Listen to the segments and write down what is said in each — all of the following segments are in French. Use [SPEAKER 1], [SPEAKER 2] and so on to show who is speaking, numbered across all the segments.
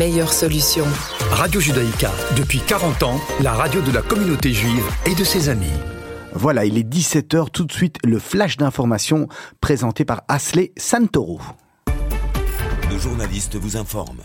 [SPEAKER 1] meilleure solution.
[SPEAKER 2] Radio Judaïka, depuis 40 ans, la radio de la communauté juive et de ses amis.
[SPEAKER 3] Voilà, il est 17h, tout de suite le flash d'information présenté par Asley Santoro.
[SPEAKER 4] Nos journalistes vous informent.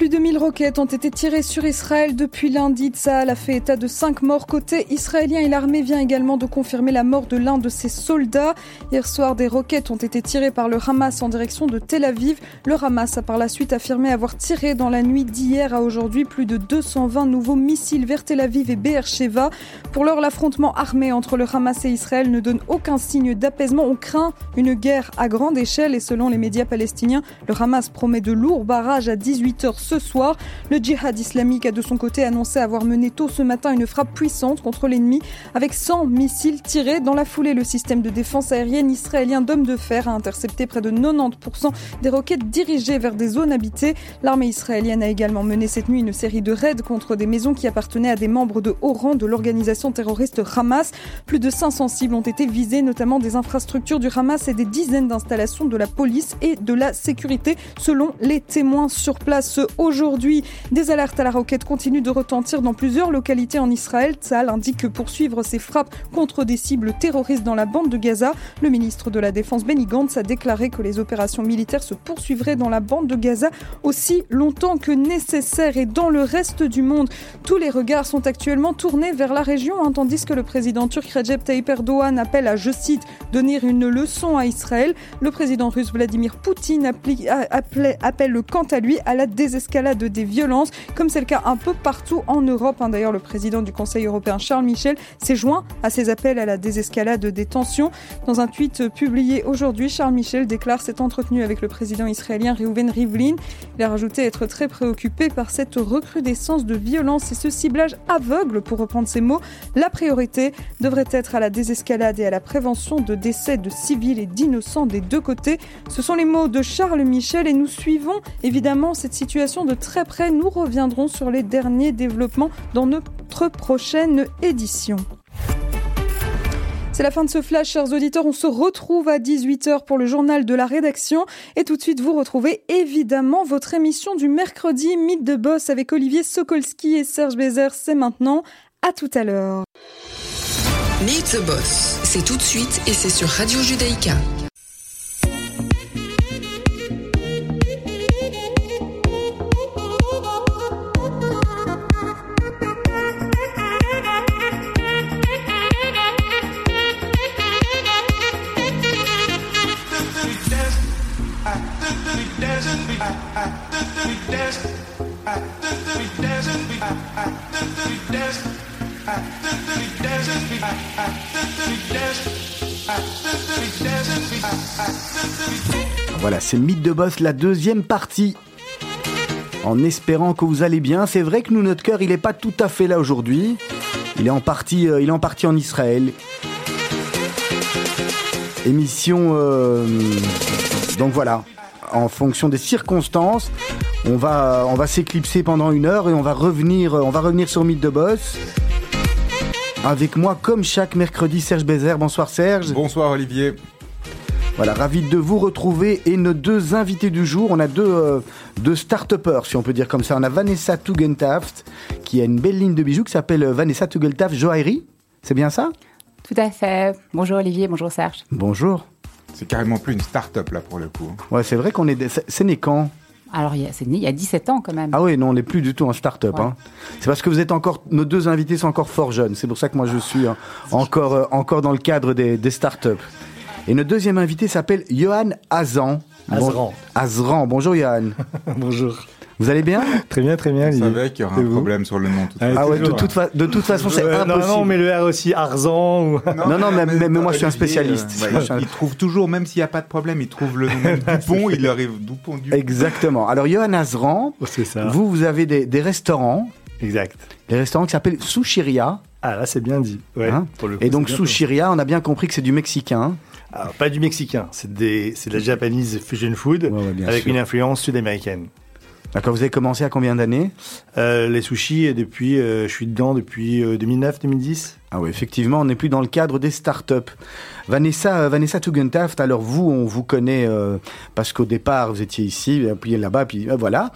[SPEAKER 5] Plus de 1000 roquettes ont été tirées sur Israël depuis lundi. Tsahal a fait état de 5 morts côté israélien et l'armée vient également de confirmer la mort de l'un de ses soldats. Hier soir, des roquettes ont été tirées par le Hamas en direction de Tel Aviv. Le Hamas a par la suite affirmé avoir tiré dans la nuit d'hier à aujourd'hui plus de 220 nouveaux missiles vers Tel Aviv et Beersheba. Pour l'heure, l'affrontement armé entre le Hamas et Israël ne donne aucun signe d'apaisement. On craint une guerre à grande échelle et selon les médias palestiniens, le Hamas promet de lourds barrages à 18h ce soir. Le djihad islamique a de son côté annoncé avoir mené tôt ce matin une frappe puissante contre l'ennemi avec 100 missiles tirés. Dans la foulée, le système de défense aérienne israélien d'hommes de fer a intercepté près de 90% des roquettes dirigées vers des zones habitées. L'armée israélienne a également mené cette nuit une série de raids contre des maisons qui appartenaient à des membres de haut rang de l'organisation terroriste Hamas. Plus de 500 cibles ont été visées, notamment des infrastructures du Hamas et des dizaines d'installations de la police et de la sécurité, selon les témoins sur place aujourd'hui. Des alertes à la roquette continuent de retentir dans plusieurs localités en Israël. Tzal indique que poursuivre ses frappes contre des cibles terroristes dans la bande de Gaza. Le ministre de la Défense Benny Gantz a déclaré que les opérations militaires se poursuivraient dans la bande de Gaza aussi longtemps que nécessaire. Et dans le reste du monde, tous les regards sont actuellement tournés vers la région, hein, tandis que le président turc Recep Tayyip Erdogan appelle à, je cite, donner une leçon à Israël. Le président russe Vladimir Poutine appelle quant à lui à la désescalade des violences, comme c'est le cas un peu partout en Europe. Hein. D'ailleurs, le président du Conseil européen Charles Michel s'est joint à ces appels à la désescalade des tensions. Dans un tweet publié aujourd'hui, Charles Michel déclare s'être entretenu avec le président israélien Reuven Rivlin. Il a rajouté être très préoccupé par cette recrudescence de violence et ce ciblage aveugle, pour reprendre ses mots. La priorité devrait être à la désescalade et à la prévention de décès de civils et d'innocents des deux côtés. Ce sont les mots de Charles Michel et nous suivons évidemment cette situation de très près. Nous reviendrons sur les derniers développements dans notre prochaine édition. C'est la fin de ce flash, chers auditeurs. On se retrouve à 18h pour le journal de la rédaction. Et tout de suite, vous retrouvez évidemment votre émission du mercredi, Mythe de Boss avec Olivier Sokolski et Serge Bézère. C'est maintenant. À tout à l'heure.
[SPEAKER 1] Meet the Boss, c'est tout de suite et c'est sur Radio Judaïka.
[SPEAKER 3] Voilà, c'est Mythe de Boss, la deuxième partie. En espérant que vous allez bien, c'est vrai que nous, notre cœur, il n'est pas tout à fait là aujourd'hui. Il est en partie, euh, il est en partie en Israël. Émission, euh, donc voilà, en fonction des circonstances, on va, on va s'éclipser pendant une heure et on va revenir, on va revenir sur Mythe de Boss. Avec moi, comme chaque mercredi, Serge Bézère. Bonsoir Serge.
[SPEAKER 6] Bonsoir Olivier.
[SPEAKER 3] Voilà, ravi de vous retrouver. Et nos deux invités du jour, on a deux, euh, deux start-upers, si on peut dire comme ça. On a Vanessa Tugentaft, qui a une belle ligne de bijoux qui s'appelle Vanessa Tugentaft Joaillerie. C'est bien ça?
[SPEAKER 7] Tout à fait. Bonjour Olivier, bonjour Serge.
[SPEAKER 3] Bonjour.
[SPEAKER 6] C'est carrément plus une start-up là pour le coup.
[SPEAKER 3] Ouais, c'est vrai qu'on est. des- C'est né quand?
[SPEAKER 7] Alors, il y a- c'est né il y a 17 ans quand même.
[SPEAKER 3] Ah oui, non, on n'est plus du tout en start-up.
[SPEAKER 7] Ouais.
[SPEAKER 3] hein. C'est parce que vous êtes encore. Nos deux invités sont encore fort jeunes. C'est pour ça que moi je suis hein, encore, euh, encore dans le cadre des, des start-up. Et notre deuxième invité s'appelle Johan Azan.
[SPEAKER 8] Azran.
[SPEAKER 3] Azran. Bonjour Johan.
[SPEAKER 8] Bonjour.
[SPEAKER 3] Vous allez bien?
[SPEAKER 8] Très bien, très bien. Olivier.
[SPEAKER 6] savait qu'il y aurait un problème sur le nom tout de
[SPEAKER 8] Ah.
[SPEAKER 3] Ah ouais, de toute, fa- de toute façon, c'est impossible.
[SPEAKER 8] Non, non, mais le R aussi, Arzan ou...
[SPEAKER 3] Non, non, mais- mais moi, je suis un spécialiste.
[SPEAKER 6] euh, ouais,
[SPEAKER 3] je
[SPEAKER 6] Il trouve toujours, même s'il n'y a pas de problème, il trouve le nom Dupont, il arrive Dupont, Dupont.
[SPEAKER 3] Exactement. Alors, Johan Azran,
[SPEAKER 8] Oh, C'est ça.
[SPEAKER 3] vous, vous avez des, des restaurants,
[SPEAKER 8] Exact.
[SPEAKER 3] des restaurants qui s'appellent Sushiria.
[SPEAKER 8] Ah, là, c'est bien dit. Ouais,
[SPEAKER 3] Hein
[SPEAKER 8] pour le coup,
[SPEAKER 3] Et donc, Sushiria, on a bien compris que c'est du mexicain.
[SPEAKER 8] Alors, pas du mexicain, c'est des, c'est de la Japanese fusion food
[SPEAKER 3] Ouais, ouais, bien
[SPEAKER 8] avec
[SPEAKER 3] sûr.
[SPEAKER 8] une influence sud-américaine.
[SPEAKER 3] D'accord, vous avez commencé à combien d'années?
[SPEAKER 8] Euh, les sushis, depuis, euh, je suis dedans depuis 2009-2010.
[SPEAKER 3] Ah oui, effectivement, on n'est plus dans le cadre des startups. Vanessa, euh, Vanessa Tugendhaft, alors vous, on vous connaît euh, parce qu'au départ, vous étiez ici, puis là-bas, puis euh, voilà.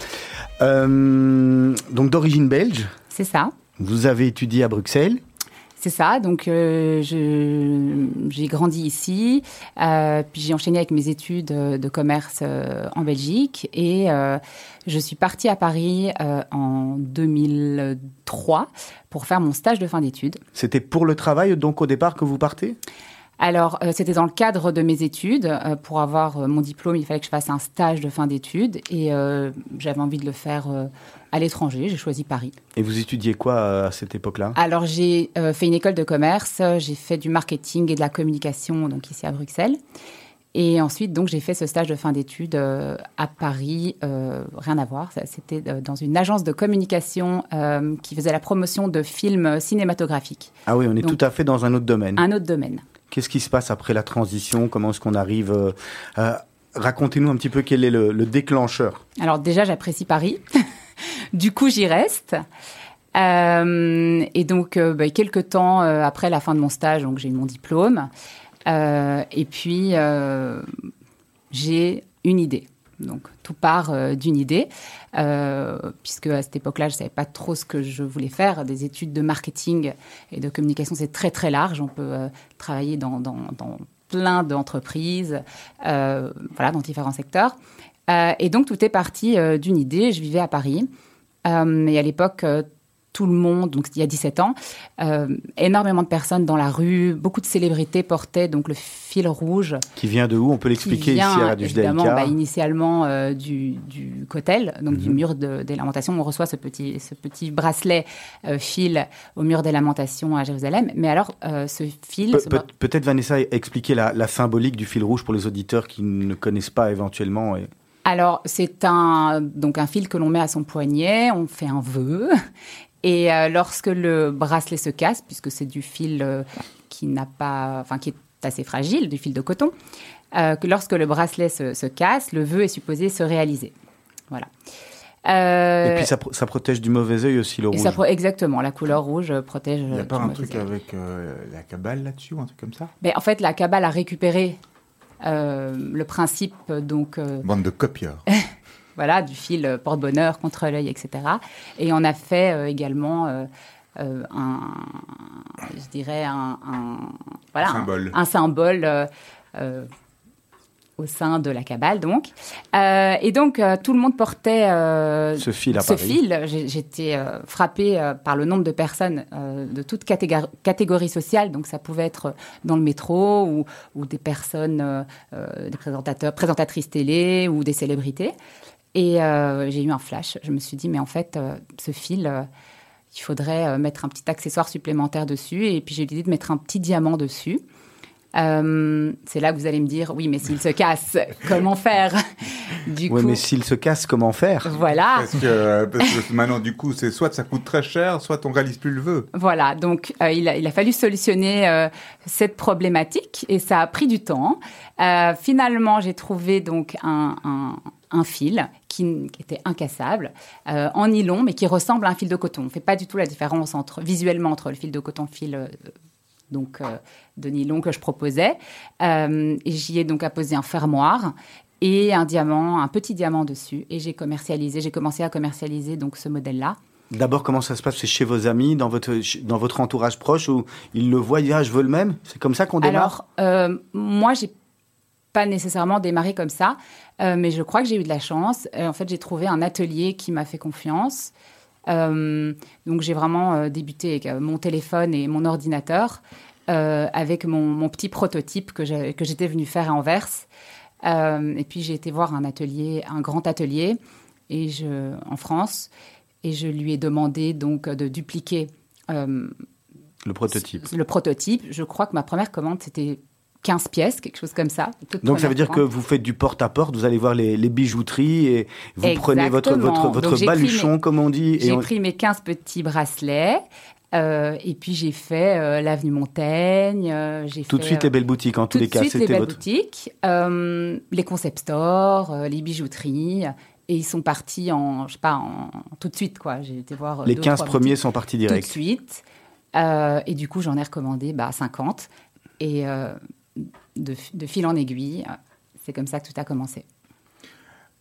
[SPEAKER 3] Euh, donc d'origine belge,
[SPEAKER 7] C'est ça.
[SPEAKER 3] vous avez étudié à Bruxelles.
[SPEAKER 7] C'est ça, donc euh, j'ai grandi ici, euh, puis j'ai enchaîné avec mes études euh, de commerce euh, en Belgique et je suis partie à Paris en 2003 pour faire mon stage de fin d'études.
[SPEAKER 3] C'était pour le travail, donc au départ, que vous partez?
[SPEAKER 7] Alors, euh, c'était dans le cadre de mes études. Euh, pour avoir euh, mon diplôme, il fallait que je fasse un stage de fin d'études et j'avais envie de le faire à l'étranger. J'ai choisi Paris.
[SPEAKER 3] Et vous étudiez quoi euh, à cette époque-là?
[SPEAKER 7] Alors, j'ai euh, fait une école de commerce, j'ai fait du marketing et de la communication, donc ici à Bruxelles. Et ensuite, donc, j'ai fait ce stage de fin d'études euh, à Paris. euh, rien à voir, c'était dans une agence de communication euh, qui faisait la promotion de films cinématographiques.
[SPEAKER 3] Ah oui, on est
[SPEAKER 7] Donc-
[SPEAKER 3] tout à fait dans un autre domaine.
[SPEAKER 7] Un autre domaine.
[SPEAKER 3] Qu'est-ce qui se passe après la transition? Comment est-ce qu'on arrive Racontez-nous un petit peu quel est le, le déclencheur?
[SPEAKER 7] Alors déjà, j'apprécie Paris. du coup, j'y reste. Euh, et donc, euh, bah, quelques temps euh, après la fin de mon stage, donc j'ai eu mon diplôme. Et puis, j'ai une idée. Donc, tout part d'une idée, puisque à cette époque-là, je savais pas trop ce que je voulais faire. Des études de marketing et de communication, c'est très très large. On peut travailler dans, plein d'entreprises, voilà, dans différents secteurs. Euh, et donc, tout est parti euh, d'une idée. Je vivais à Paris. Euh, et à l'époque, tout le monde, donc il y a 17 ans, euh, énormément de personnes dans la rue, beaucoup de célébrités portaient donc le fil rouge.
[SPEAKER 3] Qui vient de où? On peut l'expliquer ici à Radio
[SPEAKER 7] évidemment, bah, initialement euh, du, du cotel, donc du
[SPEAKER 3] Mhm.
[SPEAKER 7] mur de- des lamentations. On reçoit ce petit, ce petit bracelet euh, fil au mur des lamentations à Jérusalem. Mais alors, ce fil...
[SPEAKER 3] Pe-
[SPEAKER 7] ce
[SPEAKER 3] Peut-être Vanessa expliquer la, la symbolique du fil rouge pour les auditeurs qui ne connaissent pas éventuellement. Et...
[SPEAKER 7] Alors, c'est un, donc un fil que l'on met à son poignet, on fait un vœu. Et euh, lorsque le bracelet se casse, puisque c'est du fil euh, qui n'a pas, enfin, qui est assez fragile, du fil de coton, euh, que lorsque le bracelet se, se casse, le vœu est supposé se réaliser. Voilà. Euh,
[SPEAKER 3] Et puis ça, pro- ça protège du mauvais œil aussi le
[SPEAKER 7] et
[SPEAKER 3] rouge.
[SPEAKER 7] ça exactement, la couleur rouge protège.
[SPEAKER 6] Il n'y a pas un truc
[SPEAKER 7] œil.
[SPEAKER 6] avec euh, la cabale là-dessus ou un truc comme ça?
[SPEAKER 7] Mais en fait, la Kabbale a récupéré le principe donc euh,
[SPEAKER 6] Bande de copieurs.
[SPEAKER 7] voilà, du fil euh, porte-bonheur, contre l'œil, etc. Et on a fait euh, également euh, euh, un, je dirais, un, un- voilà,
[SPEAKER 6] Un symbole.
[SPEAKER 7] un, symbole, euh, euh, au sein de la Kabbale, donc. Euh, et donc, euh, tout le monde portait euh,
[SPEAKER 3] Ce fil à
[SPEAKER 7] ce
[SPEAKER 3] Paris.
[SPEAKER 7] fil. J'étais frappée par le nombre de personnes de toutes catégor- catégories sociales. Donc, ça pouvait être dans le métro ou, ou des personnes, des présentateurs, présentatrices télé ou des célébrités. Et j'ai eu un flash. Je me suis dit, mais en fait, ce fil, il faudrait mettre un petit accessoire supplémentaire dessus. Et puis j'ai eu l'idée de mettre un petit diamant dessus. Euh, c'est là que vous allez me dire, oui, mais s'il se casse, comment faire? Du
[SPEAKER 3] Oui,
[SPEAKER 7] coup,
[SPEAKER 3] mais s'il se casse, comment faire?
[SPEAKER 7] Voilà.
[SPEAKER 6] Parce que, parce que maintenant, du coup, c'est soit ça coûte très cher, soit on réalise plus le vœu.
[SPEAKER 7] Voilà, donc euh, il, a, il a fallu solutionner euh, cette problématique et ça a pris du temps. Euh, finalement, j'ai trouvé donc un, un, un fil qui, était incassable, euh, en nylon, mais qui ressemble à un fil de coton. On ne fait pas du tout la différence entre, visuellement entre le fil de coton et le fil euh, donc, euh, de nylon que je proposais. Euh, j'y ai donc apposé un fermoir et un diamant, un petit diamant dessus. Et j'ai commercialisé, j'ai commencé à commercialiser donc ce modèle-là.
[SPEAKER 3] D'abord, comment ça se passe? C'est chez vos amis, dans votre, dans votre entourage proche, où ils le voient, ils disent, ah, je veux le même C'est comme ça qu'on démarre?
[SPEAKER 7] Alors, euh, moi, j'ai pas nécessairement démarré comme ça, euh, mais je crois que j'ai eu de la chance. Euh, en fait, j'ai trouvé un atelier qui m'a fait confiance. Euh, donc, j'ai vraiment euh, débuté avec euh, mon téléphone et mon ordinateur, avec mon, mon petit prototype que j'étais venue faire à Anvers. Et puis, j'ai été voir un atelier, un grand atelier, et je, en France, et je lui ai demandé donc de dupliquer
[SPEAKER 3] Le prototype.
[SPEAKER 7] le prototype. Je crois que ma première commande, c'était 15 pièces, quelque chose comme ça.
[SPEAKER 3] Donc ça veut dire que vous faites du porte-à-porte, vous allez voir les, les bijouteries et vous prenez votre, votre, votre
[SPEAKER 7] Donc,
[SPEAKER 3] baluchon,
[SPEAKER 7] mes-
[SPEAKER 3] comme on dit.
[SPEAKER 7] J'ai
[SPEAKER 3] on-
[SPEAKER 7] pris mes 15 petits bracelets. euh, et puis j'ai fait euh, l'avenue Montaigne. euh, j'ai
[SPEAKER 3] Tout de suite les belles boutiques, en tous
[SPEAKER 7] tout
[SPEAKER 3] les
[SPEAKER 7] de
[SPEAKER 3] cas.
[SPEAKER 7] suite les belles
[SPEAKER 3] votre.
[SPEAKER 7] boutiques, les concept stores, les bijouteries. Et ils sont partis en, je sais pas, en, tout de suite, quoi. J'ai été voir.
[SPEAKER 3] Les
[SPEAKER 7] deux,
[SPEAKER 3] 15
[SPEAKER 7] trois
[SPEAKER 3] premiers
[SPEAKER 7] boutiques
[SPEAKER 3] sont partis
[SPEAKER 7] Tout de
[SPEAKER 3] direct.
[SPEAKER 7] suite. Et du coup, j'en ai recommandé bah, 50. Et de, de fil en aiguille, c'est comme ça que tout a commencé.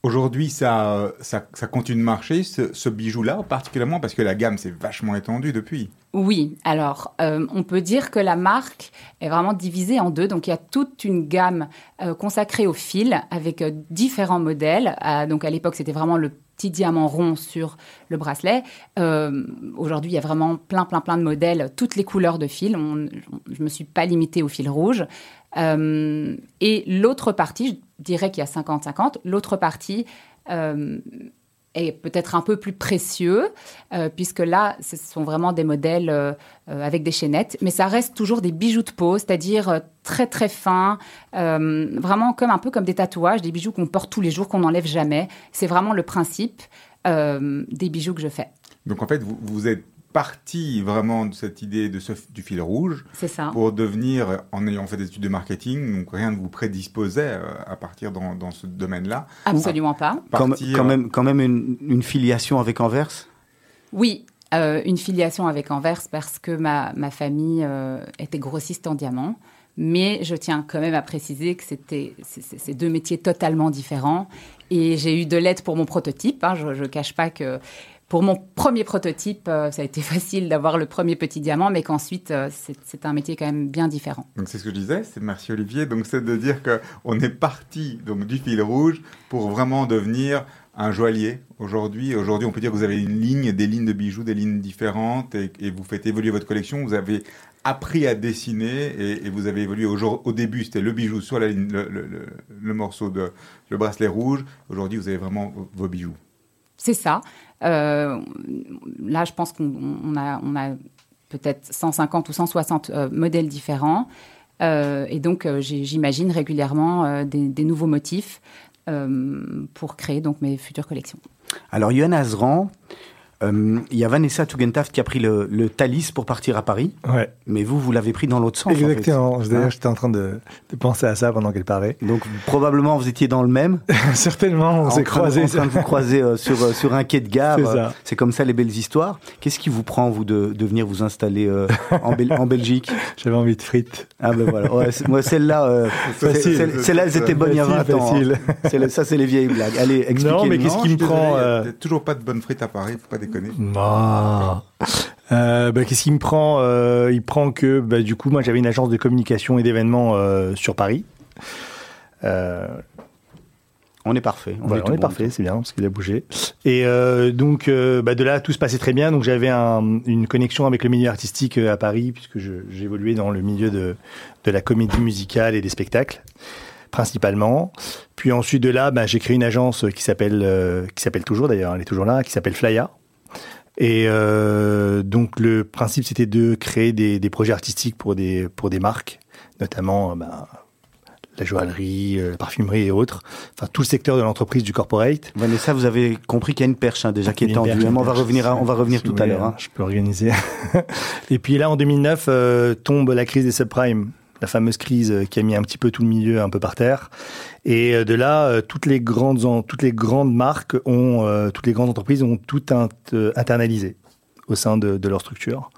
[SPEAKER 6] Aujourd'hui, ça, ça, ça continue de marcher, ce, ce bijou-là, particulièrement parce que la gamme s'est vachement étendue depuis.
[SPEAKER 7] Oui, alors euh, on peut dire que la marque est vraiment divisée en deux. Donc il y a toute une gamme euh, consacrée au fil avec euh, différents modèles. Donc à l'époque c'était vraiment le petit diamant rond sur le bracelet. Euh, Aujourd'hui il y a vraiment plein plein plein de modèles, toutes les couleurs de fil. Je me suis pas limitée au fil rouge. Euh, et l'autre partie, je dirais qu'il y a 50-50. L'autre partie euh, est peut-être un peu plus précieux, euh, puisque là, ce sont vraiment des modèles euh, euh, avec des chaînettes, mais ça reste toujours des bijoux de peau, c'est-à-dire très très fins, vraiment comme un peu comme des tatouages, des bijoux qu'on porte tous les jours, qu'on n'enlève jamais. C'est vraiment le principe des bijoux que je fais.
[SPEAKER 6] Donc en fait, vous, vous êtes parti vraiment de cette idée de ce, du fil rouge
[SPEAKER 7] C'est ça.
[SPEAKER 6] pour devenir, en ayant fait des études de marketing, donc rien ne vous prédisposait euh, à partir dans, dans ce domaine-là.
[SPEAKER 7] Absolument pas.
[SPEAKER 3] Quand,
[SPEAKER 6] Partir-
[SPEAKER 3] quand même, quand même une, une filiation avec Anvers?
[SPEAKER 7] Oui, euh, une filiation avec Anvers parce que ma, ma famille euh, était grossiste en diamant. Mais je tiens quand même à préciser que c'était c'est deux métiers totalement différents. Et j'ai eu de l'aide pour mon prototype. hein. Je ne cache pas que pour mon premier prototype, euh, ça a été facile d'avoir le premier petit diamant, mais qu'ensuite, euh, c'est un métier quand même bien différent.
[SPEAKER 6] Donc c'est ce que je disais, c'est merci Olivier. Donc c'est de dire que on est parti donc du fil rouge pour vraiment devenir un joaillier aujourd'hui. Aujourd'hui, on peut dire que vous avez une ligne, des lignes de bijoux, des lignes différentes et, et vous faites évoluer votre collection. Vous avez appris à dessiner et, et vous avez évolué. Au, début, c'était le bijou sur la ligne, le, le- le- le morceau de le bracelet rouge. Aujourd'hui, vous avez vraiment vos bijoux.
[SPEAKER 7] C'est ça. Euh, là, je pense qu'on on a, peut-être 150 ou 160 euh, modèles différents. Euh, et donc, euh, j'imagine régulièrement des, nouveaux motifs pour créer donc mes futures collections.
[SPEAKER 3] Alors, Yohann Azran, euh, il y a Vanessa Tugendhaft qui a pris le, le Thalys pour partir à Paris,
[SPEAKER 8] Ouais,
[SPEAKER 3] mais vous, vous l'avez pris dans l'autre sens. en fait.
[SPEAKER 8] exactement. D'ailleurs,
[SPEAKER 3] Hein
[SPEAKER 8] j'étais en train de, de penser à ça pendant qu'elle parlait.
[SPEAKER 3] Donc, probablement, vous étiez dans le même.
[SPEAKER 8] Certainement, on
[SPEAKER 3] en
[SPEAKER 8] s'est croisés.
[SPEAKER 3] En train de vous croiser euh, sur, euh, sur un quai de gare.
[SPEAKER 8] C'est
[SPEAKER 3] euh,
[SPEAKER 8] ça.
[SPEAKER 3] C'est comme ça les belles histoires. Qu'est-ce qui vous prend, vous, de, de venir vous installer euh, en, Bel- en Belgique?
[SPEAKER 8] J'avais envie de frites.
[SPEAKER 3] Ah ben voilà. Ouais, moi, celle-là, euh, celle-là, elles étaient bonnes il y a 20
[SPEAKER 8] Facile,
[SPEAKER 3] ans. hein. ça, c'est les vieilles blagues. Allez, expliquez-nous.
[SPEAKER 8] mais qu'est-ce
[SPEAKER 6] Non,
[SPEAKER 8] qui me prend,
[SPEAKER 6] désolé, Il n'y a toujours pas de bonnes frites à Paris, faut pas déconner.
[SPEAKER 8] Non. Euh, bah, Qu'est-ce qui me prend Euh, Il prend que, bah, du coup, moi j'avais une agence de communication et d'événements euh, sur Paris. Euh,
[SPEAKER 3] On est parfait. On
[SPEAKER 8] voilà,
[SPEAKER 3] est,
[SPEAKER 8] on
[SPEAKER 3] tout
[SPEAKER 8] est
[SPEAKER 3] bon.
[SPEAKER 8] parfait, c'est bien, parce qu'il a bougé. Et euh, donc, euh, bah, de là, tout se passait très bien. Donc, j'avais un- une connexion avec le milieu artistique à Paris, puisque j'évoluais dans le milieu de, de la comédie musicale et des spectacles, principalement. Puis ensuite de là, bah, j'ai créé une agence qui s'appelle, euh, qui s'appelle toujours d'ailleurs, elle est toujours là, qui s'appelle Flya. Et euh, donc, le principe, c'était de créer des, des projets artistiques pour des, pour des marques, notamment bah, la joaillerie, euh, la parfumerie et autres. Enfin, tout le secteur de l'entreprise du corporate.
[SPEAKER 3] Vanessa, vous avez compris qu'il y a une perche hein, déjà qui est tendue.
[SPEAKER 8] perche,
[SPEAKER 3] hein, on va revenir, à- on va revenir
[SPEAKER 8] Si
[SPEAKER 3] tout à l'heure. hein.
[SPEAKER 8] Je peux organiser. et puis là, en 2009, euh, tombe la crise des subprimes, la fameuse crise euh, qui a mis un petit peu tout le milieu un peu par terre. Et euh, de là, euh, toutes les grandes, marques ont, toutes les grandes entreprises ont tout int- internalisé au sein de, leur structure.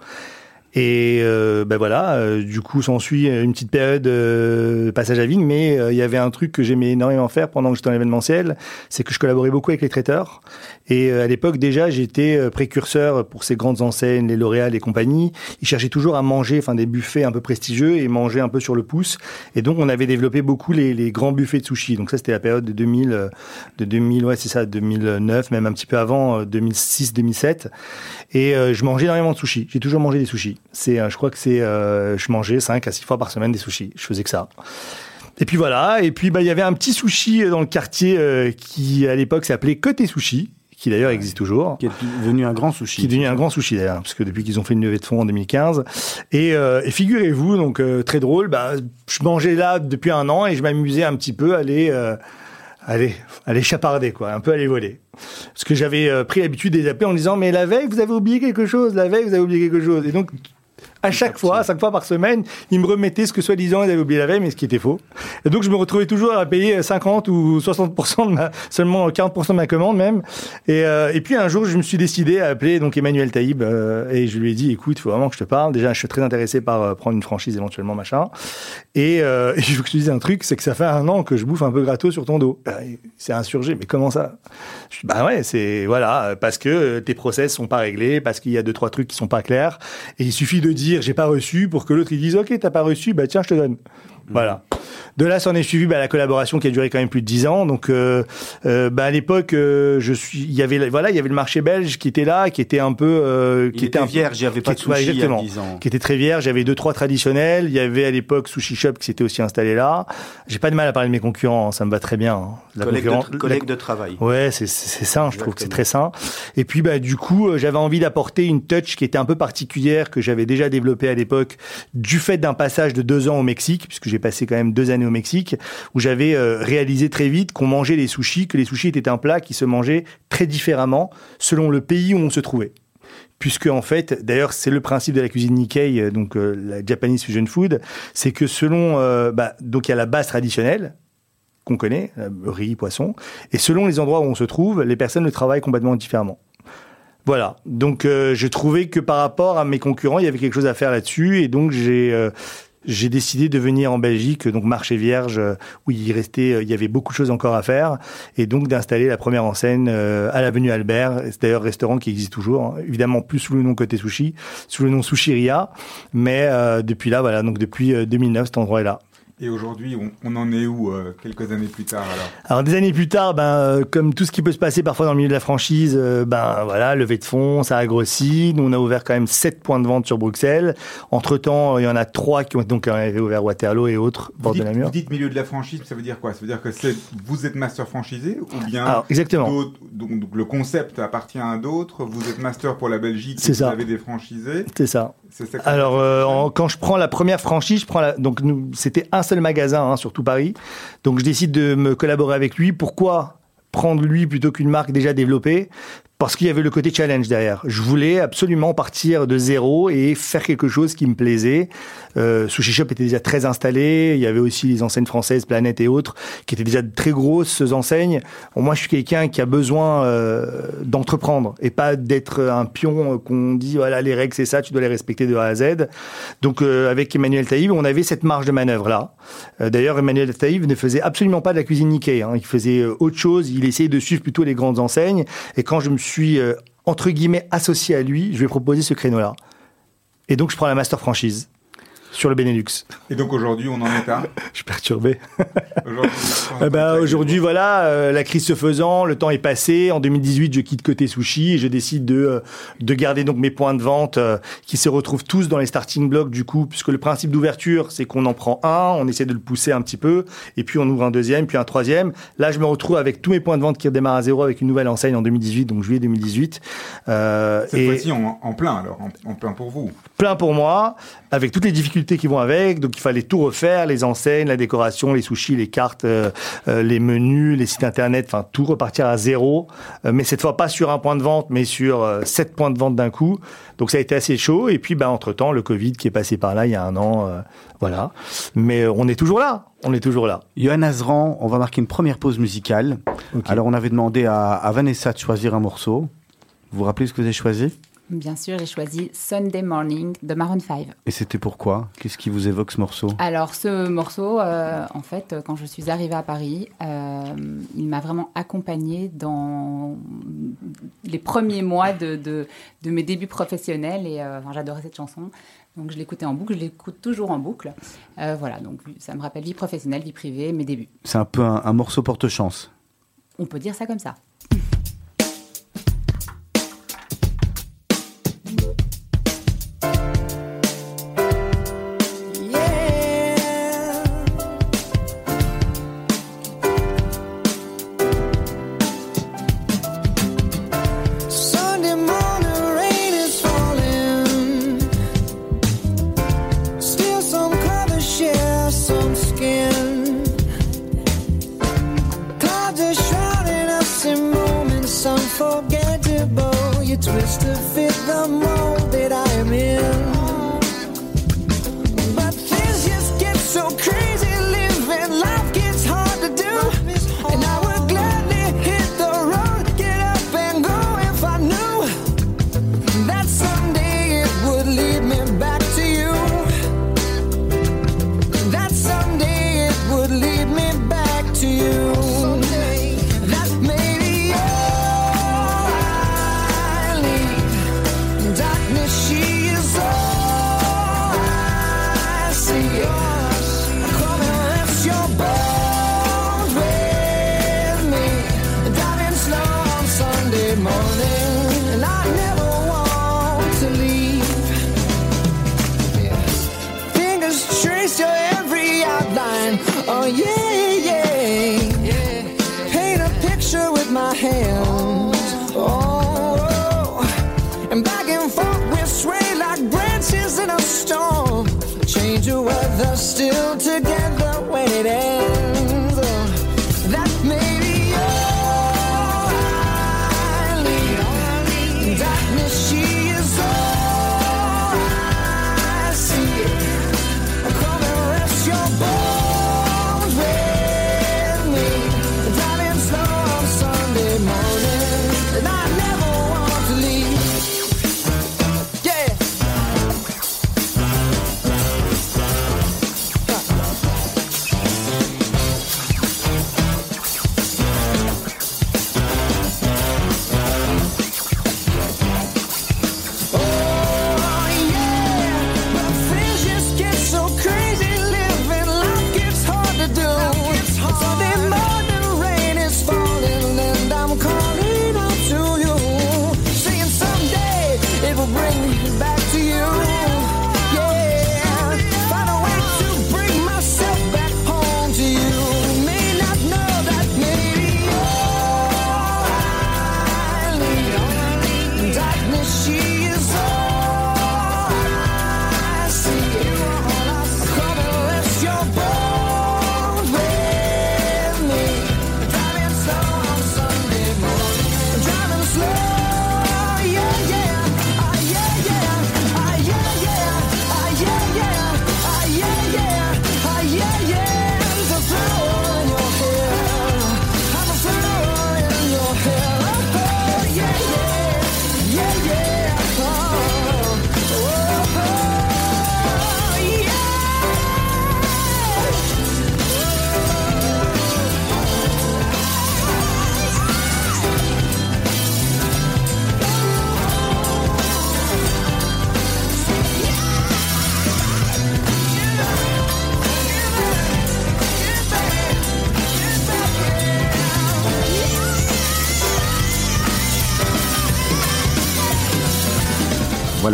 [SPEAKER 8] Et ben voilà, du coup, s'ensuit une petite période euh, passage à vide, mais il y avait un truc que j'aimais énormément faire pendant que j'étais en événementiel, c'est que je collaborais beaucoup avec les traiteurs. Et euh, à l'époque, déjà, j'étais euh, précurseur pour ces grandes enseignes, les L'Oréal et compagnie. Ils cherchaient toujours à manger, enfin, des buffets un peu prestigieux et manger un peu sur le pouce. Et donc, on avait développé beaucoup les, les grands buffets de sushi. Donc ça, c'était la période de 2000, euh, de 2000, ouais, c'est ça, 2009, même un petit peu avant, euh, 2006, 2007. Et euh, je mangeais énormément de sushis. J'ai toujours mangé des sushis. C'est, je crois que c'est, euh, je mangeais 5 à 6 fois par semaine des sushis. Je faisais que ça. Et puis voilà. Et puis bah il y avait un petit sushi dans le quartier euh, qui à l'époque s'appelait Côté Sushi, qui d'ailleurs existe toujours.
[SPEAKER 3] Qui est devenu un grand sushi.
[SPEAKER 8] Qui est devenu un grand sushi d'ailleurs, parce que depuis qu'ils ont fait une levée de fonds en 2015. Et, euh, et figurez-vous, donc euh, très drôle, bah, je mangeais là depuis un an et je m'amusais un petit peu à aller, euh, aller, aller chaparder, quoi, un peu aller voler. Parce que j'avais euh, pris l'habitude de les appeler en disant, mais la veille, vous avez oublié quelque chose, la veille, vous avez oublié quelque chose. Et donc, à chaque fois, cinq fois par semaine, ils me remettaient ce que soi-disant ils avaient oublié la veille, mais ce qui était faux. Et donc je me retrouvais toujours à payer 50 ou 60% de ma, seulement 40% de ma commande même. Et, euh, et puis un jour, je me suis décidé à appeler donc Emmanuel Taïb euh, et je lui ai dit, écoute, il faut vraiment que je te parle. Déjà, je suis très intéressé par euh, prendre une franchise éventuellement, machin. Et, et je veux que je te dise un truc, c'est que ça fait un an que je bouffe un peu gratos sur ton dos. Euh, C'est insurgé, mais comment ça? Je dis, Bah ouais, c'est voilà, parce que tes process sont pas réglés, parce qu'il y a deux trois trucs qui sont pas clairs. Et il suffit de dire j'ai pas reçu pour que l'autre il dise ok t'as pas reçu, bah tiens je te donne. Voilà. De là, s'en est suivi bah, la collaboration qui a duré quand même plus de dix ans. Donc, euh, euh, bah, à l'époque, euh, je suis, il y avait, voilà, il y avait le marché belge qui était là, qui était un peu, euh, qui
[SPEAKER 3] Il était
[SPEAKER 8] un peu-
[SPEAKER 3] vierge, il y avait pas de sushi il y a
[SPEAKER 8] exactement.
[SPEAKER 3] 10 ans.
[SPEAKER 8] qui était très vierge. J'avais deux trois traditionnels. Il y avait à l'époque Sushi Shop qui s'était aussi installé là. J'ai pas de mal à parler de mes concurrents, hein, ça me va très bien. hein. La
[SPEAKER 3] Collègue, de, collègue de travail.
[SPEAKER 8] Ouais, c'est c'est sain, je trouve que c'est très sain. Et puis bah du coup, euh, j'avais envie d'apporter une touch qui était un peu particulière que j'avais déjà développée à l'époque du fait d'un passage de deux ans au Mexique, puisque j'ai passé quand même deux années au Mexique, où j'avais euh, réalisé très vite qu'on mangeait les sushis, que les sushis étaient un plat qui se mangeait très différemment selon le pays où on se trouvait puisque en fait, d'ailleurs, c'est le principe de la cuisine Nikkei, euh, donc euh, la Japanese fusion food, c'est que selon, bah, donc il y a la base traditionnelle qu'on connaît, riz, poisson, et selon les endroits où on se trouve, les personnes le travaillent complètement différemment. Voilà. Donc, euh, je trouvais que par rapport à mes concurrents, il y avait quelque chose à faire là-dessus, et donc j'ai j'ai décidé de venir en Belgique, donc marché vierge, euh, où il restait, euh, il y avait beaucoup de choses encore à faire, et donc d'installer la première enseigne euh, à l'avenue Albert. C'est d'ailleurs un restaurant qui existe toujours, hein. évidemment plus sous le nom Côté Sushi, sous le nom Sushiria, mais depuis là, voilà, donc depuis euh, 2009, cet endroit est là.
[SPEAKER 6] Et aujourd'hui, on, on en est où euh, quelques années plus tard alors?
[SPEAKER 8] Alors des années plus tard, ben euh, comme tout ce qui peut se passer parfois dans le milieu de la franchise, euh, ben voilà, levée de fonds, ça a grossi. Nous on a ouvert quand même sept points de vente sur Bruxelles. Entre temps, il y en a trois qui ont donc euh, ouvert Waterloo et autres bord de
[SPEAKER 6] dites,
[SPEAKER 8] Namur.
[SPEAKER 6] vous dites milieu de la franchise, ça veut dire quoi? Ça veut dire que vous êtes master franchisé ou bien
[SPEAKER 8] Alors exactement.
[SPEAKER 6] donc, donc le concept appartient à d'autres. Vous êtes master pour la Belgique,
[SPEAKER 8] C'est
[SPEAKER 6] vous
[SPEAKER 8] ça.
[SPEAKER 6] avez des franchisés?
[SPEAKER 8] C'est ça. Alors, euh, quand je prends la première franchise, c'était un seul magasin hein, sur tout Paris. Donc, je décide de me collaborer avec lui. Pourquoi prendre lui plutôt qu'une marque déjà développée? Parce qu'il y avait le côté challenge derrière. Je voulais absolument partir de zéro et faire quelque chose qui me plaisait. Euh, Sushi Shop était déjà très installé. Il y avait aussi les enseignes françaises, Planète et autres, qui étaient déjà de très grosses enseignes. Moi, je suis quelqu'un qui a besoin euh, d'entreprendre et pas d'être un pion qu'on dit voilà les règles c'est ça, tu dois les respecter de A à Z. Donc euh, avec Emmanuel Taïb, on avait cette marge de manœuvre là. Euh, D'ailleurs, Emmanuel Taïb ne faisait absolument pas de la cuisine Nikkei. Hein. Il faisait autre chose. Il essayait de suivre plutôt les grandes enseignes. Et quand je me suis euh, entre guillemets associé à lui, je lui ai proposé ce créneau-là. Et donc je prends la master franchise sur le Benelux.
[SPEAKER 6] Et donc aujourd'hui, on en est à
[SPEAKER 8] Je suis perturbé.
[SPEAKER 6] Aujourd'hui,
[SPEAKER 8] Eh ben, aujourd'hui, voilà, euh, la crise se faisant, le temps est passé. En 2018, je quitte côté sushi et je décide de euh, de garder donc mes points de vente euh, qui se retrouvent tous dans les starting blocks du coup, puisque le principe d'ouverture, c'est qu'on en prend un, on essaie de le pousser un petit peu, et puis on ouvre un deuxième, puis un troisième. Là, je me retrouve avec tous mes points de vente qui redémarrent à zéro avec une nouvelle enseigne en 2018, donc juillet 2018. Euh,
[SPEAKER 6] Cette
[SPEAKER 8] et
[SPEAKER 6] fois-ci, en, en plein alors, en, en plein pour vous.
[SPEAKER 8] plein pour moi, avec toutes les difficultés qui vont avec. Donc il fallait tout refaire, les enseignes, la décoration, les sushis, les cartes, euh, euh, les menus, les sites internet, enfin tout repartir à zéro. Euh, mais cette fois pas sur un point de vente, mais sur sept points de vente d'un coup. Donc ça a été assez chaud. Et puis bah, entre temps, le Covid qui est passé par là il y a un an, euh, voilà. Mais on est toujours là. On est toujours là.
[SPEAKER 3] Johan Azran, on va marquer une première pause musicale. Alors, on avait demandé à, à Vanessa de choisir un morceau. Vous vous rappelez ce que vous avez choisi?
[SPEAKER 7] Bien sûr, j'ai choisi Sunday Morning de Maroon 5.
[SPEAKER 3] Et c'était pourquoi Qu'est-ce qui vous évoque ce morceau?
[SPEAKER 7] Alors ce morceau, euh, en fait, euh, quand je suis arrivée à Paris, euh, il m'a vraiment accompagnée dans les premiers mois de, de, de mes débuts professionnels et euh, enfin, j'adorais cette chanson. Donc je l'écoutais en boucle, je l'écoute toujours en boucle. Voilà, donc ça me rappelle vie professionnelle, vie privée, mes débuts.
[SPEAKER 3] C'est un peu un, un morceau porte-chance.
[SPEAKER 7] On peut dire ça comme ça.
[SPEAKER 9] you together.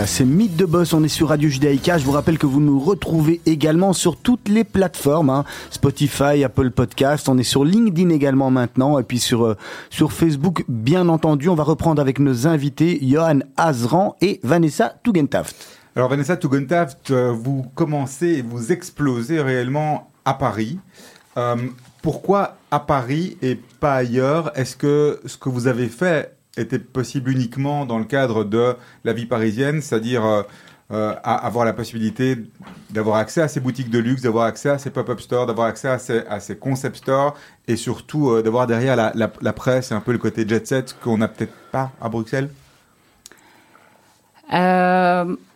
[SPEAKER 3] C'est Mythe de Boss, on est sur Radio Judaïka. Je vous rappelle que vous nous retrouvez également sur toutes les plateformes, hein. Spotify, Apple Podcast, on est sur LinkedIn également maintenant, et puis sur, euh, sur Facebook, bien entendu. On va reprendre avec nos invités, Johan Azran et Vanessa Tugentaft.
[SPEAKER 6] Alors Vanessa Tugendhaft, euh, vous commencez et vous explosez réellement à Paris. Euh, pourquoi à Paris et pas ailleurs? Est-ce que ce que vous avez fait était possible uniquement dans le cadre de la vie parisienne, c'est-à-dire euh, euh, avoir la possibilité d'avoir accès à ces boutiques de luxe, d'avoir accès à ces pop-up stores, d'avoir accès à ces, concept stores et surtout euh, d'avoir derrière la, presse et un peu le côté jet set qu'on n'a peut-être pas à Bruxelles?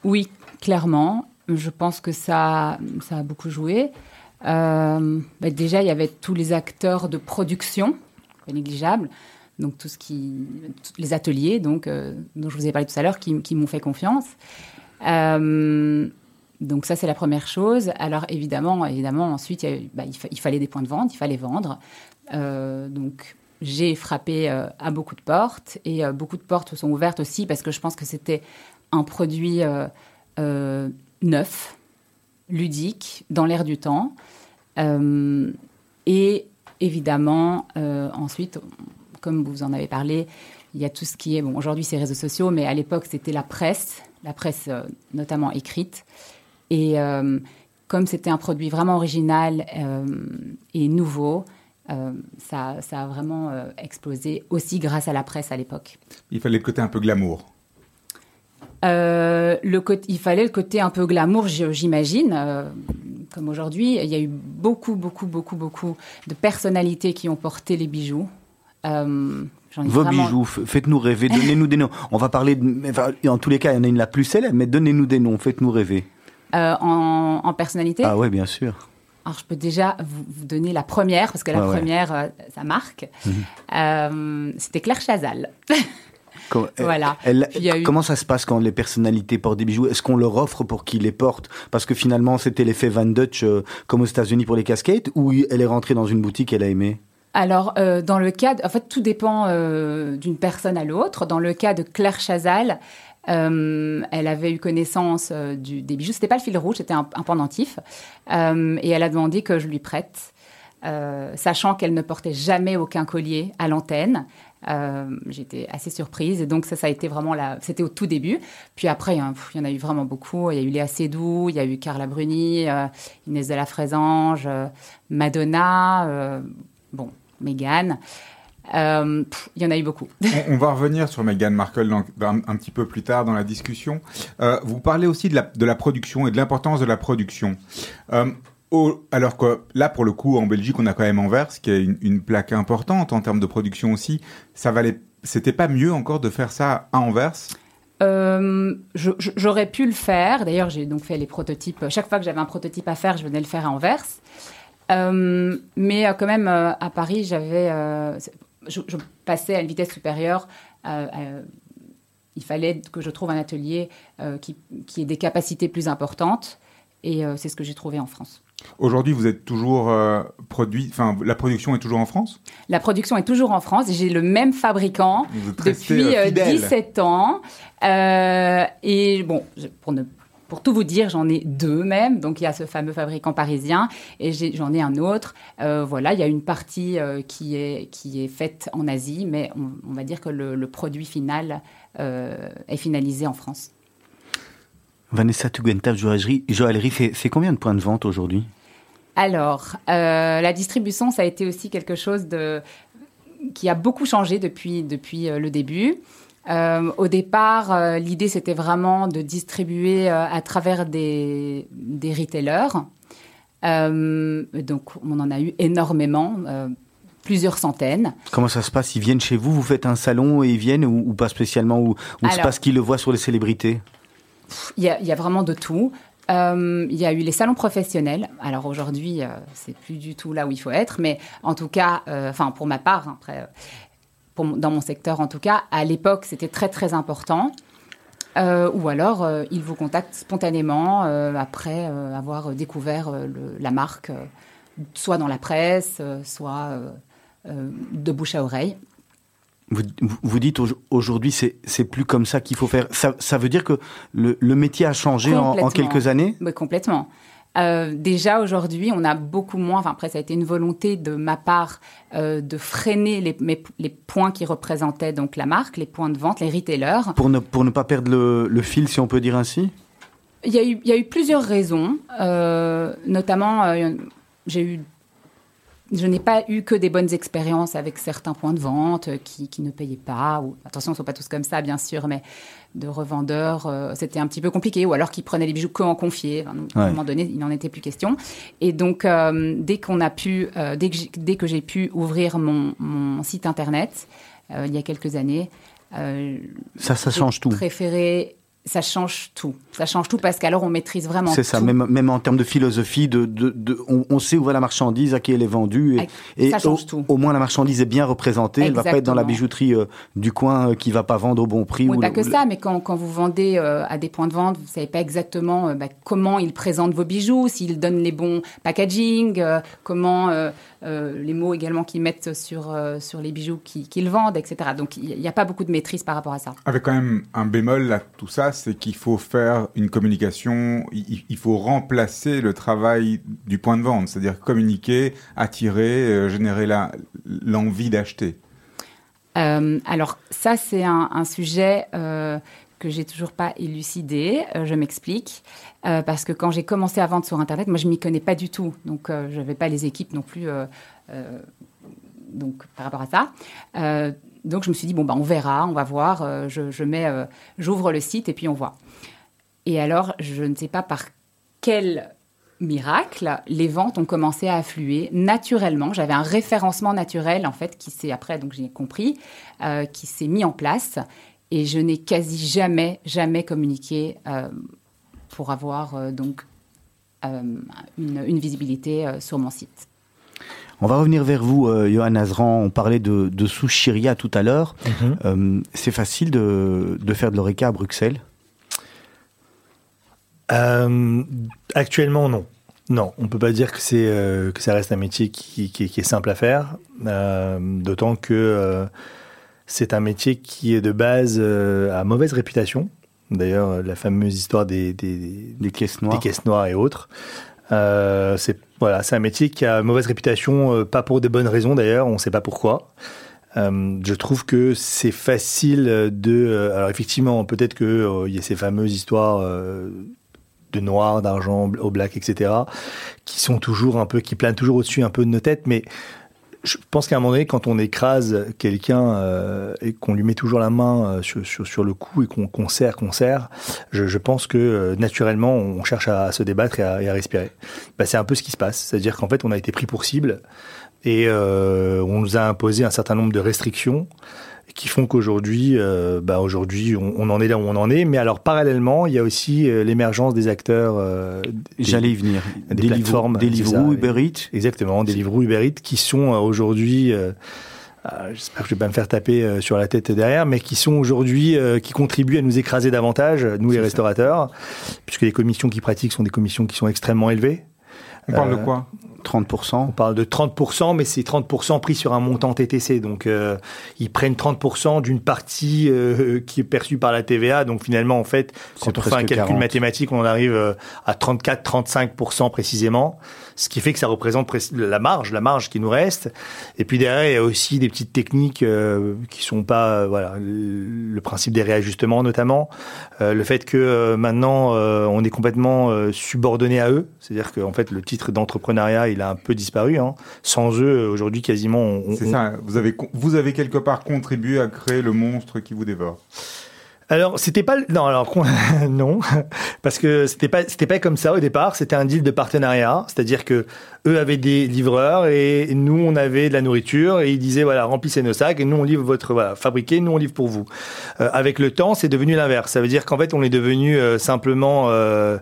[SPEAKER 7] Oui, clairement. Je pense que ça, ça a beaucoup joué. Bah, déjà, il y avait tous les acteurs de production, pas négligeables. Donc, tout ce qui, les ateliers, donc, euh, dont je vous ai parlé tout à l'heure, qui, qui m'ont fait confiance. Euh, donc, ça, c'est la première chose. Alors, évidemment, évidemment ensuite, il, bah, fallait des points de vente, il fallait vendre. Euh, donc, j'ai frappé à beaucoup de portes et beaucoup de portes sont ouvertes aussi parce que je pense que c'était un produit neuf, ludique, dans l'air du temps. Et évidemment, ensuite, comme vous en avez parlé, il y a tout ce qui est, bon, aujourd'hui c'est réseaux sociaux, mais à l'époque c'était la presse, la presse euh, notamment écrite. Et euh, comme c'était un produit vraiment original euh, et nouveau, euh, ça, ça a vraiment euh, explosé aussi grâce à la presse à l'époque.
[SPEAKER 6] Il fallait le côté un peu glamour.
[SPEAKER 7] Le côté, il fallait le côté un peu glamour, j'imagine. Comme aujourd'hui. Il y a eu beaucoup, beaucoup, beaucoup, beaucoup de personnalités qui ont porté les bijoux. Euh,
[SPEAKER 3] Vos
[SPEAKER 7] vraiment-
[SPEAKER 3] bijoux, faites-nous rêver, donnez-nous des noms. On va parler, de, enfin, en tous les cas, il y en a une la plus célèbre, mais donnez-nous des noms, faites-nous rêver.
[SPEAKER 7] Euh, en, en personnalité.
[SPEAKER 3] Ah ouais, bien sûr.
[SPEAKER 7] Alors, je peux déjà vous, vous donner la première, parce que la
[SPEAKER 3] ouais.
[SPEAKER 7] première, euh, ça marque.
[SPEAKER 3] Mhm.
[SPEAKER 7] Euh, C'était Claire Chazal. Voilà.
[SPEAKER 3] elle-
[SPEAKER 7] eu-
[SPEAKER 3] Comment ça se passe quand les personnalités portent des bijoux? Est-ce qu'on leur offre pour qu'ils les portent? Parce que finalement, c'était l'effet Van Dutch, euh, comme aux États-Unis pour les casquettes, ou elle est rentrée dans une boutique, elle a aimé?
[SPEAKER 7] Alors, euh, dans le cas, en fait, tout dépend euh, d'une personne à l'autre. Dans le cas de Claire Chazal, euh, elle avait eu connaissance des bijoux. C'était pas le fil rouge, c'était un, pendentif. Et elle a demandé que je lui prête, sachant qu'elle ne portait jamais aucun collier à l'antenne. J'étais assez surprise. Et donc, ça, ça a été vraiment la. C'était au tout début. Puis après, il y, en- il y en a eu vraiment beaucoup. Il y a eu Léa Seydoux, il y a eu Carla Bruni, Inès de la Frésange, Madonna, bon, Mégane. Euh, pff, il y en a eu beaucoup.
[SPEAKER 6] On, va revenir sur Meghan Markle dans- un petit peu plus tard dans la discussion. Euh, vous parlez aussi de la, de la production et de l'importance de la production. Euh, au- alors que là, pour le coup, en Belgique, on a quand même Anvers, qui est une, une plaque importante en termes de production aussi. Ça valait, c'était pas mieux encore de faire ça à Anvers?
[SPEAKER 7] Euh, J'aurais pu le faire. D'ailleurs, j'ai donc fait les prototypes. Chaque fois que j'avais un prototype à faire, je venais le faire à Anvers. Euh, mais euh, quand même, euh, à Paris, j'avais, je, je passais à une vitesse supérieure. Il fallait que je trouve un atelier qui, qui ait des capacités plus importantes. Et c'est ce que j'ai trouvé en France.
[SPEAKER 6] Aujourd'hui, vous êtes toujours euh, produit, enfin, la production est toujours en France?
[SPEAKER 7] La production est toujours en France. J'ai le même fabricant depuis
[SPEAKER 6] euh,
[SPEAKER 7] euh,
[SPEAKER 6] fidèle.
[SPEAKER 7] 17 ans. Euh, et bon, je- pour, ne, pour tout vous dire, j'en ai deux même. Donc il y a ce fameux fabricant parisien et j'en ai un autre. Euh, voilà, il y a une partie euh, qui, est, qui est faite en Asie, mais on, on va dire que le, le produit final euh, est finalisé en France.
[SPEAKER 3] Vanessa Tugentaf, joaillerie, fait, combien de points de vente aujourd'hui?
[SPEAKER 7] Alors, la distribution, ça a été aussi quelque chose de, qui a beaucoup changé depuis, depuis le début. Euh, au départ, euh, l'idée, c'était vraiment de distribuer euh, à travers des, des retailers. Donc, on en a eu énormément, plusieurs centaines.
[SPEAKER 3] Comment ça se passe? Ils viennent chez vous, vous faites un salon et ils viennent ou, ou pas spécialement? Ou, ou c'est
[SPEAKER 7] Alors-
[SPEAKER 3] parce qu'ils le voient sur les célébrités?
[SPEAKER 7] Il y a, il y a vraiment de tout. Il y a eu les salons professionnels. Alors aujourd'hui, c'est plus du tout là où il faut être, mais en tout cas, enfin pour ma part, hein, après, pour dans mon secteur en tout cas, à l'époque, c'était très très important. Euh, ou alors, euh, ils vous contactent spontanément euh, après euh, avoir découvert le- la marque, soit dans la presse, soit de bouche à oreille.
[SPEAKER 3] Vous, dites au- aujourd'hui, c'est plus comme ça qu'il faut faire. Ça, ça veut dire que le, le métier a changé en, quelques années?
[SPEAKER 7] Oui, complètement. Euh, déjà aujourd'hui, on a beaucoup moins. Enfin, après, ça a été une volonté de ma part euh, de freiner les, mes- les points qui représentaient donc la marque, les points de vente, les retailers.
[SPEAKER 3] pour ne, pour ne pas perdre le, le fil, si on peut dire ainsi?
[SPEAKER 7] Il y a eu, il y a eu plusieurs raisons, euh, notamment j'ai eu, je n'ai pas eu que des bonnes expériences avec certains points de vente euh, qui, qui ne payaient pas. Ou, attention, ne sont pas tous comme ça, bien sûr, mais de revendeurs, euh, c'était un petit peu compliqué, ou alors qu'ils prenaient les bijoux que en confier. Enfin, À un moment donné, il n'en était plus question. Et donc, euh, dès qu'on a pu, euh, dès que j'ai- pu ouvrir mon, mon site internet il y a quelques années,
[SPEAKER 3] Ça, ça change tout.
[SPEAKER 7] Préféré, ça change tout. Ça change tout parce qu'alors on maîtrise vraiment
[SPEAKER 3] C'est ça, même, même en termes de philosophie, de, de, de- on, on sait où va la marchandise, à qui elle est vendue. Et, et
[SPEAKER 7] Ça change
[SPEAKER 3] au,
[SPEAKER 7] tout.
[SPEAKER 3] au moins la marchandise est bien représentée. Elle va pas être dans la bijouterie euh, du coin euh, qui va pas vendre au bon prix.
[SPEAKER 7] Oui,
[SPEAKER 3] ou
[SPEAKER 7] pas
[SPEAKER 3] le-
[SPEAKER 7] que ça, mais quand, quand vous vendez euh, à des points de vente, vous savez pas exactement bah, comment ils présentent vos bijoux, s'ils donnent les bons packaging, comment les mots également qu'ils mettent sur, euh, sur les bijoux qui- qu'ils vendent, etc. Donc il n'y a pas beaucoup de maîtrise par rapport à ça.
[SPEAKER 6] Avec quand même un bémol à tout ça, c'est qu'il faut faire une communication, il, il faut remplacer le travail du point de vente, c'est-à-dire communiquer, attirer, euh, générer l'envie d'acheter.
[SPEAKER 7] Euh, alors ça, c'est un, un sujet euh, que j'ai toujours pas élucidé. Euh, je m'explique. Euh, parce que quand j'ai commencé à vendre sur Internet, moi, je m'y connais pas du tout. Donc, euh, je n'avais pas les équipes non plus euh, donc, par rapport à ça. Donc, je me suis dit, bon, bah, on verra, on va voir. Je, mets, j'ouvre le site et puis on voit. Et alors, je ne sais pas par quel miracle, les ventes ont commencé à affluer naturellement. J'avais un référencement naturel, en fait, qui s'est, après, donc j'ai compris, qui s'est mis en place. Et je n'ai quasi jamais, jamais communiqué euh, pour avoir euh, donc euh, une, une visibilité euh, sur mon site.
[SPEAKER 3] On va revenir vers vous, euh, Johan Azran. On parlait de, de Souchiria tout à l'heure.
[SPEAKER 8] Mhm.
[SPEAKER 3] Euh, c'est facile de, de faire de l'oreca à Bruxelles?
[SPEAKER 8] Euh, actuellement, non. Non, on peut pas dire que c'est euh, que ça reste un métier qui, qui- qui est simple à faire, euh, d'autant que euh, c'est un métier qui est de base euh, à mauvaise réputation. D'ailleurs, la fameuse histoire des, des,
[SPEAKER 3] Des caisses noires
[SPEAKER 8] des caisses noires et autres. Euh, c'est voilà, c'est un métier qui a mauvaise réputation, euh, pas pour des bonnes raisons d'ailleurs, on ne sait pas pourquoi. Euh, je trouve que c'est facile de. alors effectivement, peut-être que il y a ces fameuses histoires de noir, d'argent, au black, etc., qui sont toujours un peu, qui planent toujours au-dessus un peu de nos têtes, mais je pense qu'à un moment donné, quand on écrase quelqu'un euh, et qu'on lui met toujours la main euh, sur, sur, sur le cou et qu'on qu'on serre, qu'on serre, je, je pense que euh, naturellement, on cherche à, se débattre et à, et à respirer. Bah, c'est un peu ce qui se passe. C'est-à-dire qu'en fait, on a été pris pour cible et euh, on nous a imposé un certain nombre de restrictions qui font qu'aujourd'hui, euh, bah aujourd'hui, on, on en est là où on en est. Mais alors, parallèlement, il y a aussi euh, l'émergence des acteurs. euh, des-
[SPEAKER 3] J'allais y venir.
[SPEAKER 8] des
[SPEAKER 3] Deliveroo-
[SPEAKER 8] plateformes,
[SPEAKER 3] Deliveroo, Uber Eats.
[SPEAKER 8] Exactement, des livres Uber Eats qui sont euh, aujourd'hui, euh, euh, j'espère que je vais pas me faire taper euh, sur la tête derrière, mais qui sont aujourd'hui, euh, qui contribuent à nous écraser davantage, nous les
[SPEAKER 6] ça.
[SPEAKER 8] restaurateurs, puisque les commissions qui pratiquent sont des commissions qui sont extrêmement élevées.
[SPEAKER 6] On parle
[SPEAKER 8] Euh,
[SPEAKER 6] de quoi?
[SPEAKER 3] 30%.
[SPEAKER 8] On parle de 30%, mais c'est 30% pris sur un montant TTC. Donc, euh, ils prennent 30% d'une partie euh, qui est perçue par la TVA. Donc, finalement, en fait, quand on fait un calcul
[SPEAKER 3] 40.
[SPEAKER 8] mathématique, on arrive euh, à 34-35% précisément. Ce qui fait que ça représente pré- la marge, la marge qui nous reste. Et puis derrière, il y a aussi des petites techniques euh, qui sont pas, euh, voilà, le principe des réajustements notamment, Euh, le fait que euh, maintenant euh, on est complètement subordonné à eux, c'est-à-dire qu'en fait le titre d'entrepreneuriat il a un peu disparu. Hein. Sans eux, aujourd'hui quasiment, on,
[SPEAKER 6] C'est ça, vous avez, vous avez quelque part contribué à créer le monstre qui vous dévore.
[SPEAKER 8] Alors, c'était pas non, alors non, parce que c'était pas c'était pas comme ça au départ. C'était un deal de partenariat, c'est-à-dire que eux avaient des livreurs et nous on avait de la nourriture et ils disaient voilà remplissez nos sacs et nous on livre votre voilà fabriquez, nous on livre pour vous. Euh, avec le temps, c'est devenu l'inverse. Ça veut dire qu'en fait on est devenu euh, simplement, euh,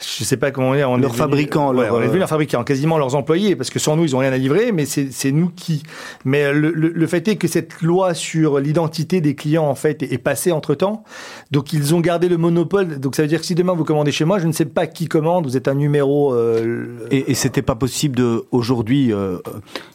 [SPEAKER 8] je sais pas comment on est devenu-
[SPEAKER 3] fabricant,
[SPEAKER 8] ouais,
[SPEAKER 3] leur,
[SPEAKER 8] on est devenu
[SPEAKER 3] euh,
[SPEAKER 8] leurs fabricants, quasiment leurs employés, parce que sans nous ils ont rien à livrer, mais c'est c'est nous qui. Mais le, le, le fait est que cette loi sur l'identité des clients en fait est, est passée entre temps. Donc ils ont gardé le monopole. Donc ça veut dire que si demain vous commandez chez moi, je ne sais pas qui commande. Vous êtes un numéro. euh,
[SPEAKER 3] Et, et c'était pas possible de aujourd'hui, euh,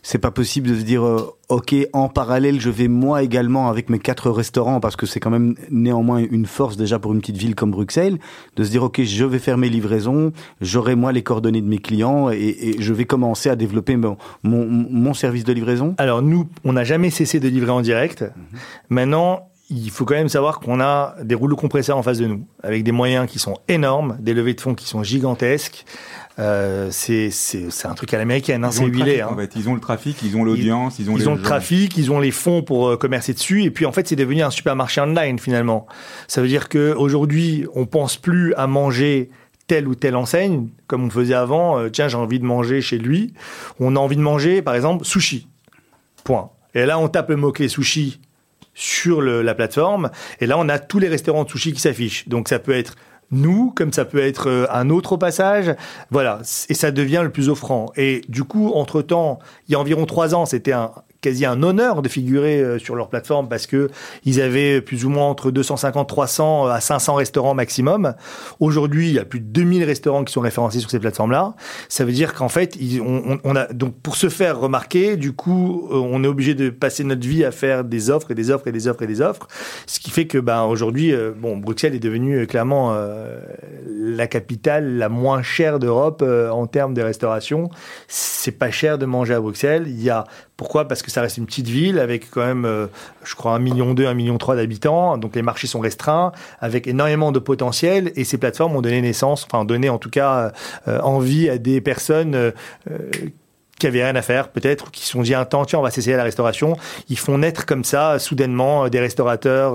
[SPEAKER 3] c'est pas possible de se dire euh, ok en parallèle je vais moi également avec mes quatre restaurants parce que c'est quand même néanmoins une force déjà pour une petite ville comme Bruxelles de se dire ok je vais faire mes livraisons, j'aurai moi les coordonnées de mes clients et, et je vais commencer à développer mon, mon, mon service de livraison.
[SPEAKER 8] Alors nous, on n'a jamais cessé de livrer en direct. Maintenant, il faut quand même savoir qu'on a des rouleaux compresseurs en face de nous, avec des moyens qui sont énormes, des levées de fonds qui sont gigantesques. Euh, c'est un truc à l'américaine, hein, c'est huilé.
[SPEAKER 6] trafic,
[SPEAKER 8] hein.
[SPEAKER 6] en fait. ils ont le trafic, ils ont l'audience, ils, ont les
[SPEAKER 8] ont le
[SPEAKER 6] gens.
[SPEAKER 8] trafic, ils ont les fonds pour euh, commercer dessus, et puis en fait, c'est devenu un supermarché online finalement. Ça veut dire que aujourd'hui, on pense plus à manger telle ou telle enseigne comme on faisait avant. Euh, tiens, j'ai envie de manger chez lui. On a envie de manger, par exemple, sushi. Point. Et là, on tape le mot-clé sushi sur le- la plateforme, et là, on a tous les restaurants de sushi qui s'affichent. Donc, ça peut être nous, comme ça peut être euh, un autre au passage. Voilà, et ça devient le plus offrant. Et du coup, entre-temps, il y a environ trois ans, c'était un quasi un honneur de figurer euh, sur leur plateforme parce que ils avaient plus ou moins entre 250, 300 à 500 restaurants maximum. Aujourd'hui, il y a plus de 2000 restaurants qui sont référencés sur ces plateformes-là. Ça veut dire qu'en fait, on, a donc pour se faire remarquer, du coup, euh, on est obligé de passer notre vie à faire des offres et des offres et des offres et des offres, ce qui fait que ben aujourd'hui, euh, bon, Bruxelles est devenue euh, clairement euh, la capitale la moins chère d'Europe euh, en termes de restauration. C'est pas cher de manger à Bruxelles. Il y a pourquoi? Parce que ça reste une petite ville avec quand même, euh, je crois, un million deux, un million trois d'habitants. Donc les marchés sont restreints, avec énormément de potentiel. Et ces plateformes ont donné naissance, enfin donné en tout cas euh, envie à des personnes. euh, qui avaient rien à faire, peut-être, qui se sont dit un temps, tiens, on va s'essayer à la restauration. Ils font naître comme ça, soudainement, des restaurateurs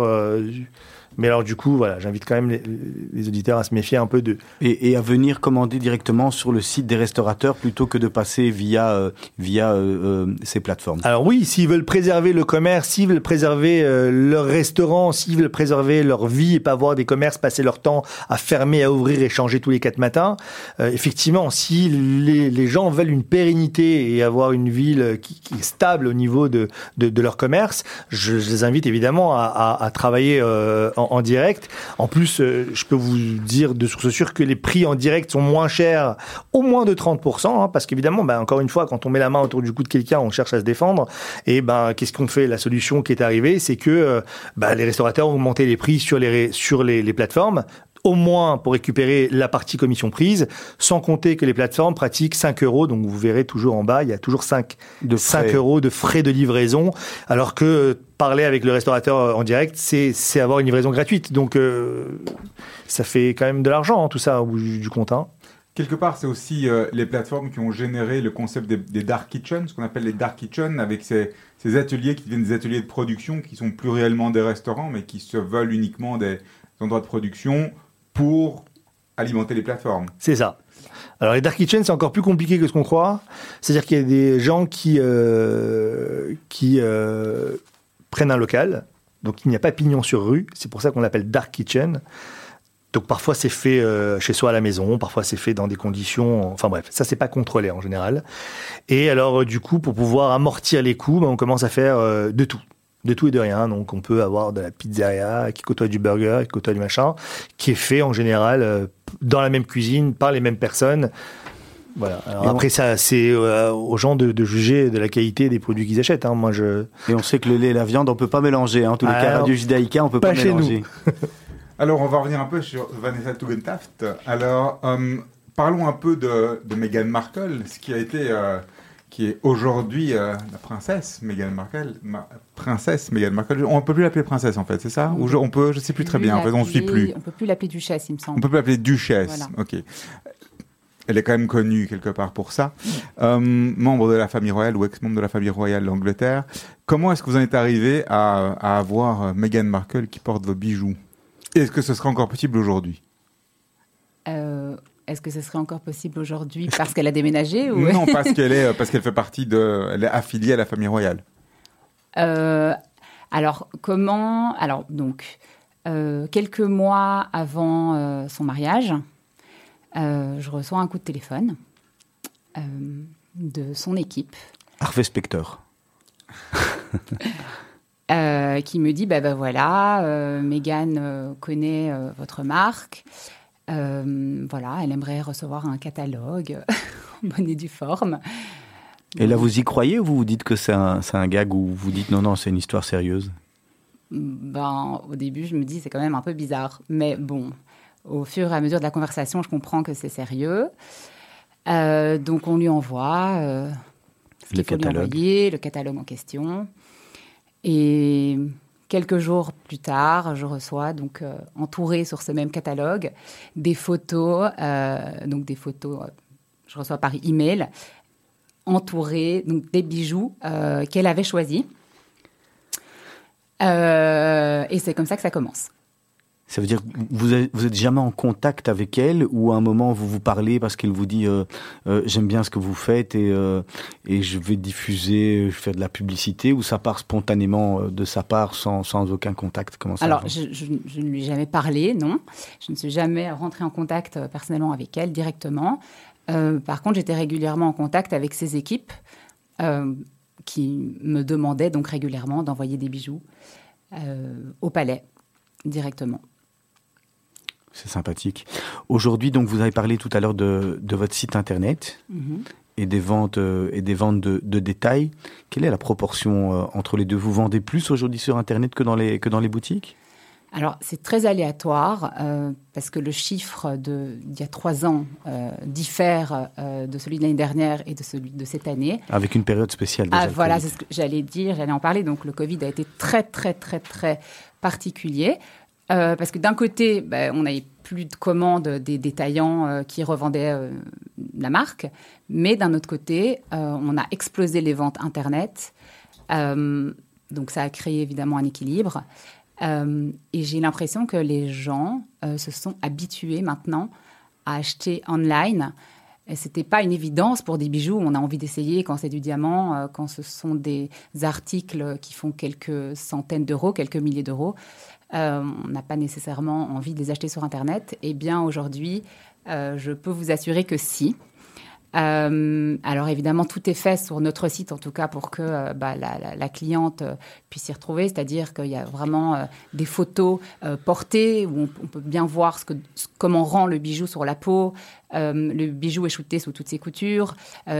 [SPEAKER 8] Mais alors du coup, voilà, j'invite quand même les, les auditeurs à se méfier un peu de.
[SPEAKER 3] Et, et à venir commander directement sur le site des restaurateurs plutôt que de passer via, euh, via euh, euh, ces plateformes.
[SPEAKER 8] Alors oui, s'ils veulent préserver le commerce, s'ils veulent préserver euh, leur restaurant, s'ils veulent préserver leur vie et pas voir des commerces passer leur temps à fermer, à ouvrir et changer tous les quatre matins, effectivement, si les, les gens veulent une pérennité et avoir une ville qui, qui est stable au niveau de, de, de leur commerce, je, je les invite évidemment à, à, à travailler euh, en, direct. En plus, euh, je peux vous dire de source sûre que les prix en direct sont moins chers, au moins de 30%, hein, parce qu'évidemment, ben, encore une fois, quand on met la main autour du cou de quelqu'un, on cherche à se défendre. Et ben, qu'est-ce qu'on fait? La solution qui est arrivée, c'est que euh, ben, les restaurateurs ont augmenté les prix sur les, sur les plateformes au moins pour récupérer la partie commission prise, sans compter que les plateformes pratiquent 5 euros, donc vous verrez toujours en bas, il y a toujours 5,
[SPEAKER 3] De
[SPEAKER 8] 5
[SPEAKER 3] frais.
[SPEAKER 8] euros de frais de livraison, alors que parler avec le restaurateur en direct, c'est c'est avoir une livraison gratuite. Donc euh, ça fait quand même de l'argent, hein, tout ça, au bout du, du compte. hein.
[SPEAKER 6] Quelque part, c'est aussi euh, les plateformes qui ont généré le concept des, des dark kitchens, ce qu'on appelle les dark kitchens, avec ces, ces ateliers qui deviennent des ateliers de production, qui sont plus réellement des restaurants, mais qui se veulent uniquement des endroits de production pour alimenter les plateformes.
[SPEAKER 8] C'est ça. Alors les dark kitchens, c'est encore plus compliqué que ce qu'on croit. C'est-à-dire qu'il y a des gens qui euh, qui euh, prennent un local, donc il n'y a pas pignon sur rue. C'est pour ça qu'on l'appelle dark kitchen. Donc parfois c'est fait euh, chez soi à la maison, parfois c'est fait dans des conditions. Enfin bref, ça c'est pas contrôlé en général. Et alors du coup, pour pouvoir amortir les coûts, ben, on commence à faire de tout. De tout et de rien. Donc, on peut avoir de la pizzeria qui côtoie du burger, qui côtoie du machin, qui est fait en général euh, dans la même cuisine, par les mêmes personnes. Voilà. Alors
[SPEAKER 3] Et on-
[SPEAKER 8] après, ça, c'est euh, aux gens de, de juger de la qualité des produits qu'ils achètent. Hein. Moi, je.
[SPEAKER 3] Et on sait que le lait et la viande, on peut pas mélanger. hein. En tous les
[SPEAKER 8] Ah,
[SPEAKER 3] cas. Radio Judaïka, on peut
[SPEAKER 8] Pas
[SPEAKER 3] pas,
[SPEAKER 8] chez nous.
[SPEAKER 3] mélanger.
[SPEAKER 6] Alors, on va revenir un peu sur Vanessa Tugendhaft. Alors, euh, parlons un peu de, de Meghan Markle, ce qui a été, euh, qui est aujourd'hui euh, la princesse Meghan Markle. Ma- princesse Meghan Markle. On peut plus l'appeler princesse, en fait, c'est ça? Ou je, on peut, je sais plus très bien. En fait, on ne suit plus.
[SPEAKER 7] On peut plus l'appeler duchesse, il me
[SPEAKER 6] On
[SPEAKER 7] semble.
[SPEAKER 6] peut plus l'appeler duchesse.
[SPEAKER 7] Voilà.
[SPEAKER 6] Ok. Elle est quand même connue quelque part pour ça. Euh, membre de la famille royale ou ex-membre de la famille royale d'Angleterre. Comment est-ce que vous en êtes arrivé à, à avoir euh, Meghan Markle qui porte vos bijoux? Est-ce que ce serait encore possible aujourd'hui?
[SPEAKER 7] Euh, Est-ce que ce serait encore possible aujourd'hui parce qu'elle a déménagé ou...
[SPEAKER 6] Non, parce qu'elle est, parce qu'elle fait partie de, elle est affiliée à la famille royale.
[SPEAKER 7] Euh, alors, comment Alors, donc, euh, quelques mois avant euh, son mariage, je reçois un coup de téléphone de son équipe
[SPEAKER 3] Harvey Specter.
[SPEAKER 7] euh, qui me dit bah, bah voilà, euh, connaît votre marque. Voilà, elle aimerait recevoir un catalogue en bonne et due forme.
[SPEAKER 3] Et là, vous y croyez ou vous vous dites que c'est un, c'est un gag ou vous dites non, non, c'est une histoire sérieuse?
[SPEAKER 7] Ben, au début, je me dis c'est quand même un peu bizarre. Mais bon, au fur et à mesure de la conversation, je comprends que c'est sérieux. Euh, donc, on lui envoie euh, ce
[SPEAKER 3] Le
[SPEAKER 7] qu'il faut lui
[SPEAKER 3] catalogue.
[SPEAKER 7] envoyer, le catalogue en question. Et quelques jours plus tard, je reçois, donc euh, entouré sur ce même catalogue, des photos, euh, donc des photos, je reçois par email, entourées, donc des bijoux euh, qu'elle avait choisis. Euh, et c'est comme ça que ça commence.
[SPEAKER 3] Ça veut dire que vous êtes, vous êtes jamais en contact avec elle ou à un moment vous vous parlez parce qu'elle vous dit euh, euh, j'aime bien ce que vous faites et, euh, et je vais diffuser, je vais faire de la publicité ou ça part spontanément de sa part sans, sans aucun contact? Comment ça
[SPEAKER 7] Alors, je, je- je ne lui ai jamais parlé, non. Je ne suis jamais rentrée en contact personnellement avec elle directement. Euh, par contre, j'étais régulièrement en contact avec ses équipes euh, qui me demandaient donc régulièrement d'envoyer des bijoux euh, au palais directement.
[SPEAKER 3] C'est sympathique. Aujourd'hui, donc, vous avez parlé tout à l'heure de, de votre site internet
[SPEAKER 7] Mhm.
[SPEAKER 3] et des ventes et des ventes de, de détails. Quelle est la proportion entre les deux? Vous vendez plus aujourd'hui sur internet que dans les que dans les boutiques?
[SPEAKER 7] Alors, c'est très aléatoire euh, parce que le chiffre d'il y a trois ans euh, diffère euh, de celui de l'année dernière et de celui de cette année.
[SPEAKER 3] avec une période spéciale. déjà,
[SPEAKER 7] Ah, voilà, c'est ce que j'allais dire, j'allais en parler. Donc, le Covid a été très, très, très, très particulier. Parce que d'un côté, ben, on n'avait plus de commandes des détaillants qui revendaient la marque. Mais d'un autre côté, on a explosé les ventes Internet. Donc, ça a créé évidemment un équilibre. Euh, et j'ai l'impression que les gens euh, se sont habitués maintenant à acheter online. C'était pas une évidence pour des bijoux. On a envie d'essayer quand c'est du diamant, euh, quand ce sont des articles qui font quelques centaines d'euros, quelques milliers d'euros. On n'a pas nécessairement envie de les acheter sur Internet. Eh bien, aujourd'hui, je peux vous assurer que si. Euh, alors évidemment, tout est fait sur notre site, en tout cas pour que euh, bah, la, cliente euh, puisse s'y retrouver. C'est-à-dire qu'il y a vraiment des photos portées où on, peut bien voir comment rend le bijou sur la peau. Le bijou est shooté sous toutes ses coutures.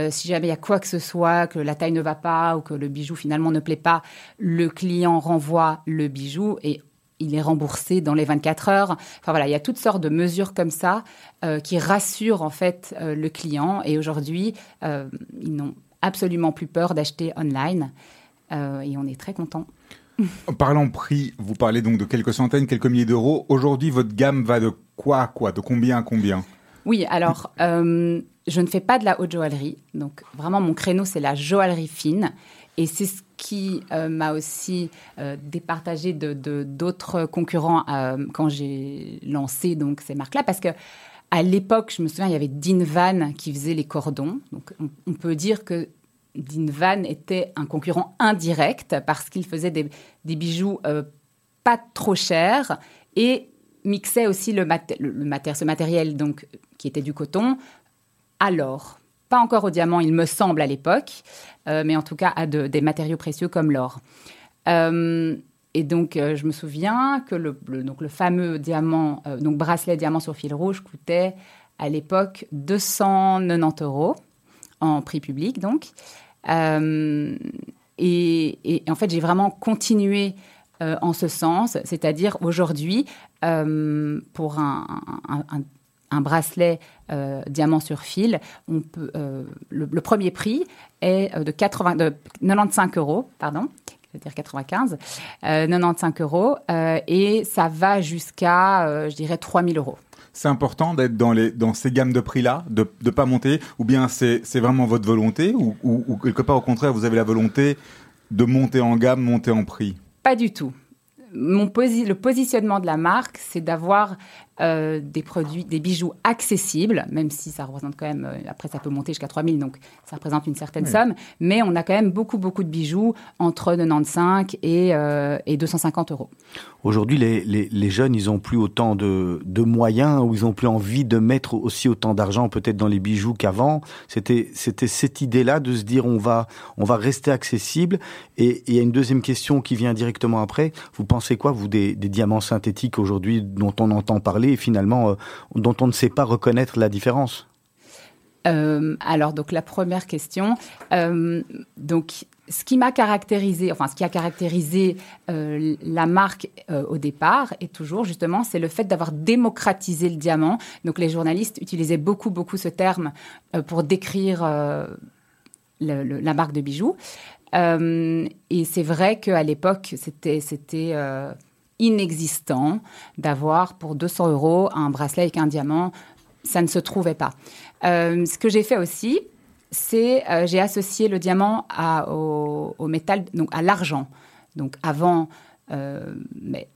[SPEAKER 7] Si jamais il y a quoi que ce soit, que la taille ne va pas ou que le bijou finalement ne plaît pas, le client renvoie le bijou et il est remboursé dans les 24 heures. Enfin voilà, il y a toutes sortes de mesures comme ça euh, qui rassurent en fait euh, le client. Et aujourd'hui, euh, ils n'ont absolument plus peur d'acheter online. Et on est très content.
[SPEAKER 6] En parlant prix, vous parlez donc de quelques centaines, quelques milliers d'euros. Aujourd'hui, votre gamme va de quoi à quoi De combien à combien?
[SPEAKER 7] Oui, alors, je ne fais pas de la haute joaillerie. Donc, vraiment, mon créneau, c'est la joaillerie fine. Et c'est ce qui euh, m'a aussi euh, départagé de d'autres concurrents euh, quand j'ai lancé donc, ces marques-là. Parce que à l'époque, je me souviens, il y avait Dean Van qui faisait les cordons. Donc, on, peut dire que Dean Van était un concurrent indirect parce qu'il faisait des, bijoux pas trop chers et mixait aussi le, ce matériel donc, qui était du coton à l'or. Pas encore au diamant, il me semble, à l'époque, euh, mais en tout cas à de- des matériaux précieux comme l'or. Euh, et donc, euh, je me souviens que le, fameux diamant, donc bracelet diamant sur fil rouge coûtait à l'époque 290 euros en prix public, donc. Et, en fait, j'ai vraiment continué en ce sens, c'est-à-dire aujourd'hui, pour un- un- un bracelet euh, diamant sur fil, on peut, euh, le, le premier prix est euh, de, 80, de 95 euros, pardon, c'est-à-dire 95, euh, 95 euros, et ça va jusqu'à, je dirais, 3000 euros.
[SPEAKER 6] C'est important d'être dans, les, dans ces gammes de prix-là, de ne pas monter, ou bien c'est c'est vraiment votre volonté, ou, ou- ou quelque part au contraire, vous avez la volonté de monter en gamme, monter en prix?
[SPEAKER 7] Pas du tout. Mon posi- le positionnement de la marque, c'est d'avoir euh, des produits, des bijoux accessibles, même si ça représente quand même, euh, après ça peut monter jusqu'à 3000, donc ça représente une certaine
[SPEAKER 3] Oui.
[SPEAKER 7] somme, mais on a quand même beaucoup, beaucoup de bijoux entre 95 et, euh, et 250 euros.
[SPEAKER 3] Aujourd'hui, les, les, les jeunes, ils ont plus autant de, de moyens ou ils ont plus envie de mettre aussi autant d'argent peut-être dans les bijoux qu'avant. C'était c'était cette idée-là de se dire on va on va rester accessible. Et et il y a une deuxième question qui vient directement après. Vous pensez quoi vous des, des diamants synthétiques aujourd'hui dont on entend parler finalement euh, dont on ne sait pas reconnaître la différence
[SPEAKER 7] Euh, alors, donc la première question. euh, donc, ce qui m'a caractérisé, enfin, ce qui a caractérisé la marque au départ et toujours justement, c'est le fait d'avoir démocratisé le diamant. Donc, les journalistes utilisaient beaucoup, beaucoup ce terme pour décrire la marque de bijoux. Et c'est vrai qu'à l'époque, c'était inexistant d'avoir pour 200 euros un bracelet avec un diamant. Ça ne se trouvait pas. Euh, ce que j'ai fait aussi, c'est euh, j'ai associé le diamant à, au, métal, donc à l'argent. Donc avant, euh,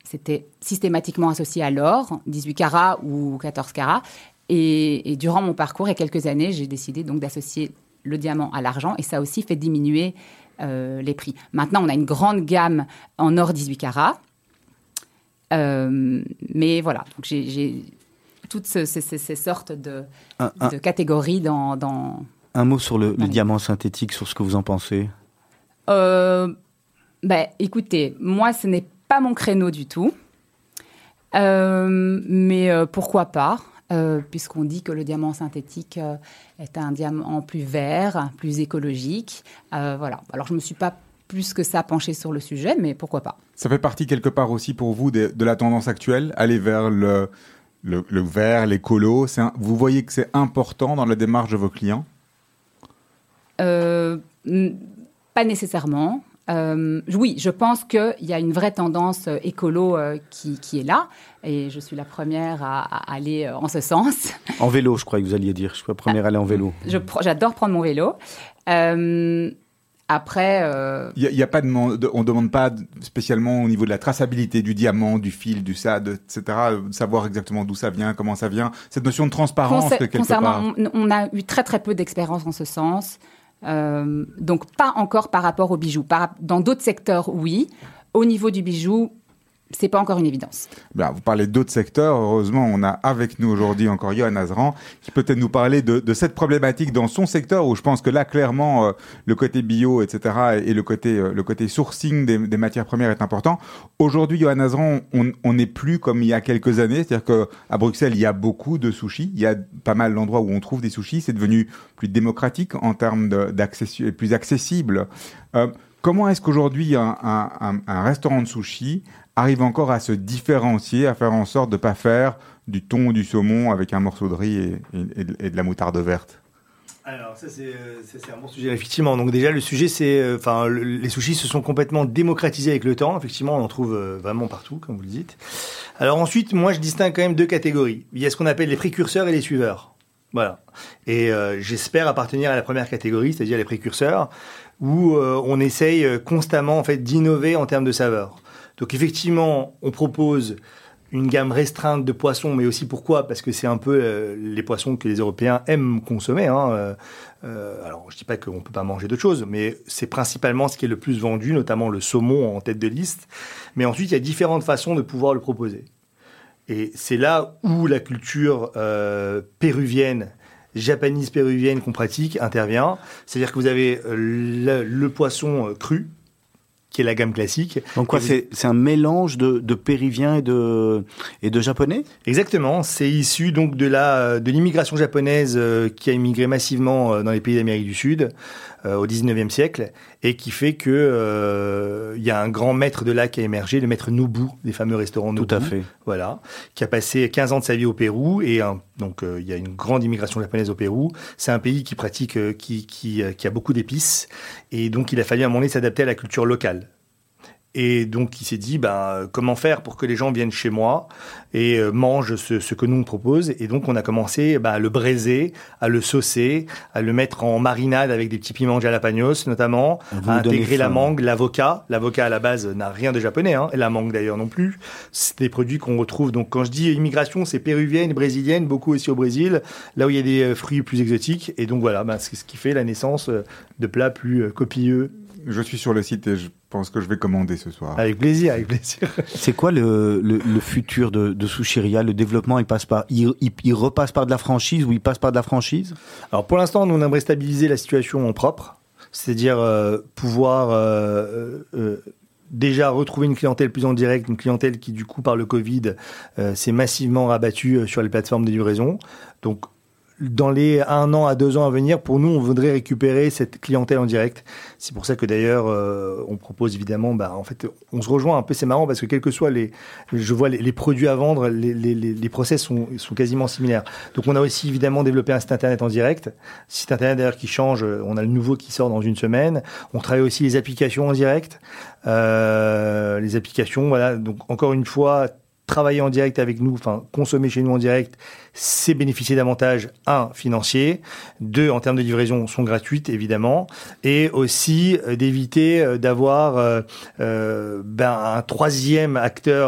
[SPEAKER 7] c'était systématiquement associé à l'or, 18 carats ou 14 carats. Et, et durant mon parcours, il y a quelques années, j'ai décidé donc d'associer le diamant à l'argent, et ça aussi fait diminuer euh, les prix. Maintenant, on a une grande gamme en or 18 carats. Euh, mais voilà, donc j'ai- toutes ce- ces, ces- ces sortes de,
[SPEAKER 3] un, un-
[SPEAKER 7] de catégories dans, dans,
[SPEAKER 3] un mot sur le, diamant synthétique, sur ce que vous en pensez?
[SPEAKER 7] Euh, ben, écoutez, moi, ce n'est pas mon créneau du tout. Euh, mais euh, pourquoi pas? Puisqu'on dit que le diamant synthétique est un diamant plus vert, plus écologique. Voilà. Alors, je ne me suis pas plus que ça penchée sur le sujet, mais pourquoi pas
[SPEAKER 6] Ça fait partie quelque part aussi pour vous de, de la tendance actuelle, aller vers le, le, le vert, l'écolo. Vous voyez que c'est important dans la démarche de vos clients?
[SPEAKER 7] Euh, Pas nécessairement. Euh, oui, je pense qu'il y a une vraie tendance euh, écolo euh, qui, qui est là, et je suis la première à, à aller euh, en ce sens.
[SPEAKER 3] En vélo, je crois que vous alliez dire. Je suis la première à aller en vélo.
[SPEAKER 7] J'adore prendre mon vélo. Euh, Après, euh,
[SPEAKER 6] Il y a, pas de, on demande pas spécialement au niveau de la traçabilité du diamant, du fil, du SAD, etc. euh, Savoir exactement d'où ça vient, comment ça vient. Cette notion de transparence
[SPEAKER 7] Concer-
[SPEAKER 6] que quelque part.
[SPEAKER 7] on, on a eu très très peu d'expérience en ce sens. Euh, donc pas encore par rapport au bijou. Par- dans d'autres secteurs, oui. Au niveau du bijou, c'est pas encore une évidence.
[SPEAKER 6] Ben, vous parlez d'autres secteurs. Heureusement, on a avec nous aujourd'hui encore Johan Azran qui peut peut-être nous parler de, cette problématique dans son secteur où je pense que là, clairement, euh, le côté bio, etc. et le côté, euh, le côté sourcing des, matières premières est important. Aujourd'hui, Johan Azran, on n'est plus comme il y a quelques années. C'est-à-dire que à Bruxelles, il y a beaucoup de sushis. Il y a pas mal d'endroits où on trouve des sushis. C'est devenu plus démocratique en termes de- d'accessi- plus accessible. Euh, comment est-ce qu'aujourd'hui un- un restaurant de sushi arrive encore à se différencier, à faire en sorte de pas faire du thon ou du saumon avec un morceau de riz et, de- la moutarde verte
[SPEAKER 8] Alors ça c'est euh, ça, c'est un bon sujet effectivement. Donc déjà le sujet c'est euh, enfin le- les sushis se sont complètement démocratisés avec le temps. Effectivement on en trouve euh, vraiment partout comme vous le dites. Alors ensuite moi je distingue quand même deux catégories. Il y a ce qu'on appelle les précurseurs et les suiveurs. Voilà. Et j'espère appartenir à la première catégorie, c'est-à-dire les précurseurs, où on essaye constamment en fait d'innover en termes de saveur. Donc effectivement on propose une gamme restreinte de poissons, mais aussi pourquoi? Parce que c'est un peu euh, les poissons que les Européens aiment consommer. Hein. Euh, euh, alors, je dis pas qu'on peut pas manger d'autres choses, mais c'est principalement ce qui est le plus vendu, notamment le saumon en tête de liste. Mais ensuite, il y a différentes façons de pouvoir le proposer. Et c'est là où la culture péruvienne, japanise péruvienne qu'on pratique intervient. C'est-à-dire que vous avez le, poisson cru, qui est la gamme classique.
[SPEAKER 3] Donc quoi,
[SPEAKER 8] vous-
[SPEAKER 3] c'est un mélange de, de péruvien et de, et de japonais?
[SPEAKER 8] Exactement, c'est issu donc de la de l'immigration japonaise euh, qui a immigré massivement euh, dans les pays d'Amérique du Sud euh, au 19e siècle et qui fait que euh, il y a un grand maître de là qui a émergé, le maître Nobu, des fameux restaurants Nobu.
[SPEAKER 3] Tout à fait.
[SPEAKER 8] Voilà, qui a passé 15 ans de sa vie au Pérou et un- donc euh, il y a une grande immigration japonaise au Pérou. C'est un pays qui pratique euh, qui qui, euh, qui a beaucoup d'épices et donc il a fallu à un moment donné s'adapter à la culture locale. Et donc, il s'est dit, ben, comment faire pour que les gens viennent chez moi et euh, mangent ce, ce que nous on propose. Et donc, on a commencé ben, à le braiser, à le saucer, à le mettre en marinade avec des petits piments jalapenos notamment,
[SPEAKER 3] Vous
[SPEAKER 8] à intégrer la mangue, l'avocat. L'avocat à la base n'a rien de japonais, hein, et la mangue d'ailleurs non plus. C'est des produits qu'on retrouve. Donc, quand je dis immigration, c'est péruvienne, brésilienne, beaucoup aussi au Brésil, là où il y a des euh, fruits plus exotiques. Et donc voilà, ben, c'est ce qui fait la naissance euh, de plats plus euh, copilleux.
[SPEAKER 6] Je suis sur le site et je pense que je vais commander ce soir.
[SPEAKER 8] Avec plaisir, avec plaisir.
[SPEAKER 3] C'est quoi le, le, le futur de, de Sushiria Le développement, il passe par, il, il, il repasse par de la franchise ou il passe par de la franchise?
[SPEAKER 8] Alors pour l'instant, nous on aimerait stabiliser la situation en propre, c'est-à-dire euh, pouvoir euh, euh, déjà retrouver une clientèle plus en direct, une clientèle qui du coup par le Covid euh, s'est massivement rabattue sur les plateformes de livraison. Donc dans les un an à deux ans à venir, pour nous, on voudrait récupérer cette clientèle en direct. C'est pour ça que d'ailleurs, euh, on propose évidemment, bah, en fait, on se rejoint un peu. C'est marrant parce que quels que soient les, je vois les, produits à vendre, les, les, process sont, sont quasiment similaires. Donc, on a aussi évidemment développé un site internet en direct. Site internet d'ailleurs qui change. On a le nouveau qui sort dans une semaine. On travaille aussi les applications en direct. Euh, les applications, voilà. Donc, encore une fois, travailler en direct avec nous, enfin consommer chez nous en direct, c'est bénéficier d'avantages, un, financiers, deux, en termes de livraison, sont gratuites évidemment, et aussi euh, d'éviter euh, d'avoir euh, ben, un troisième acteur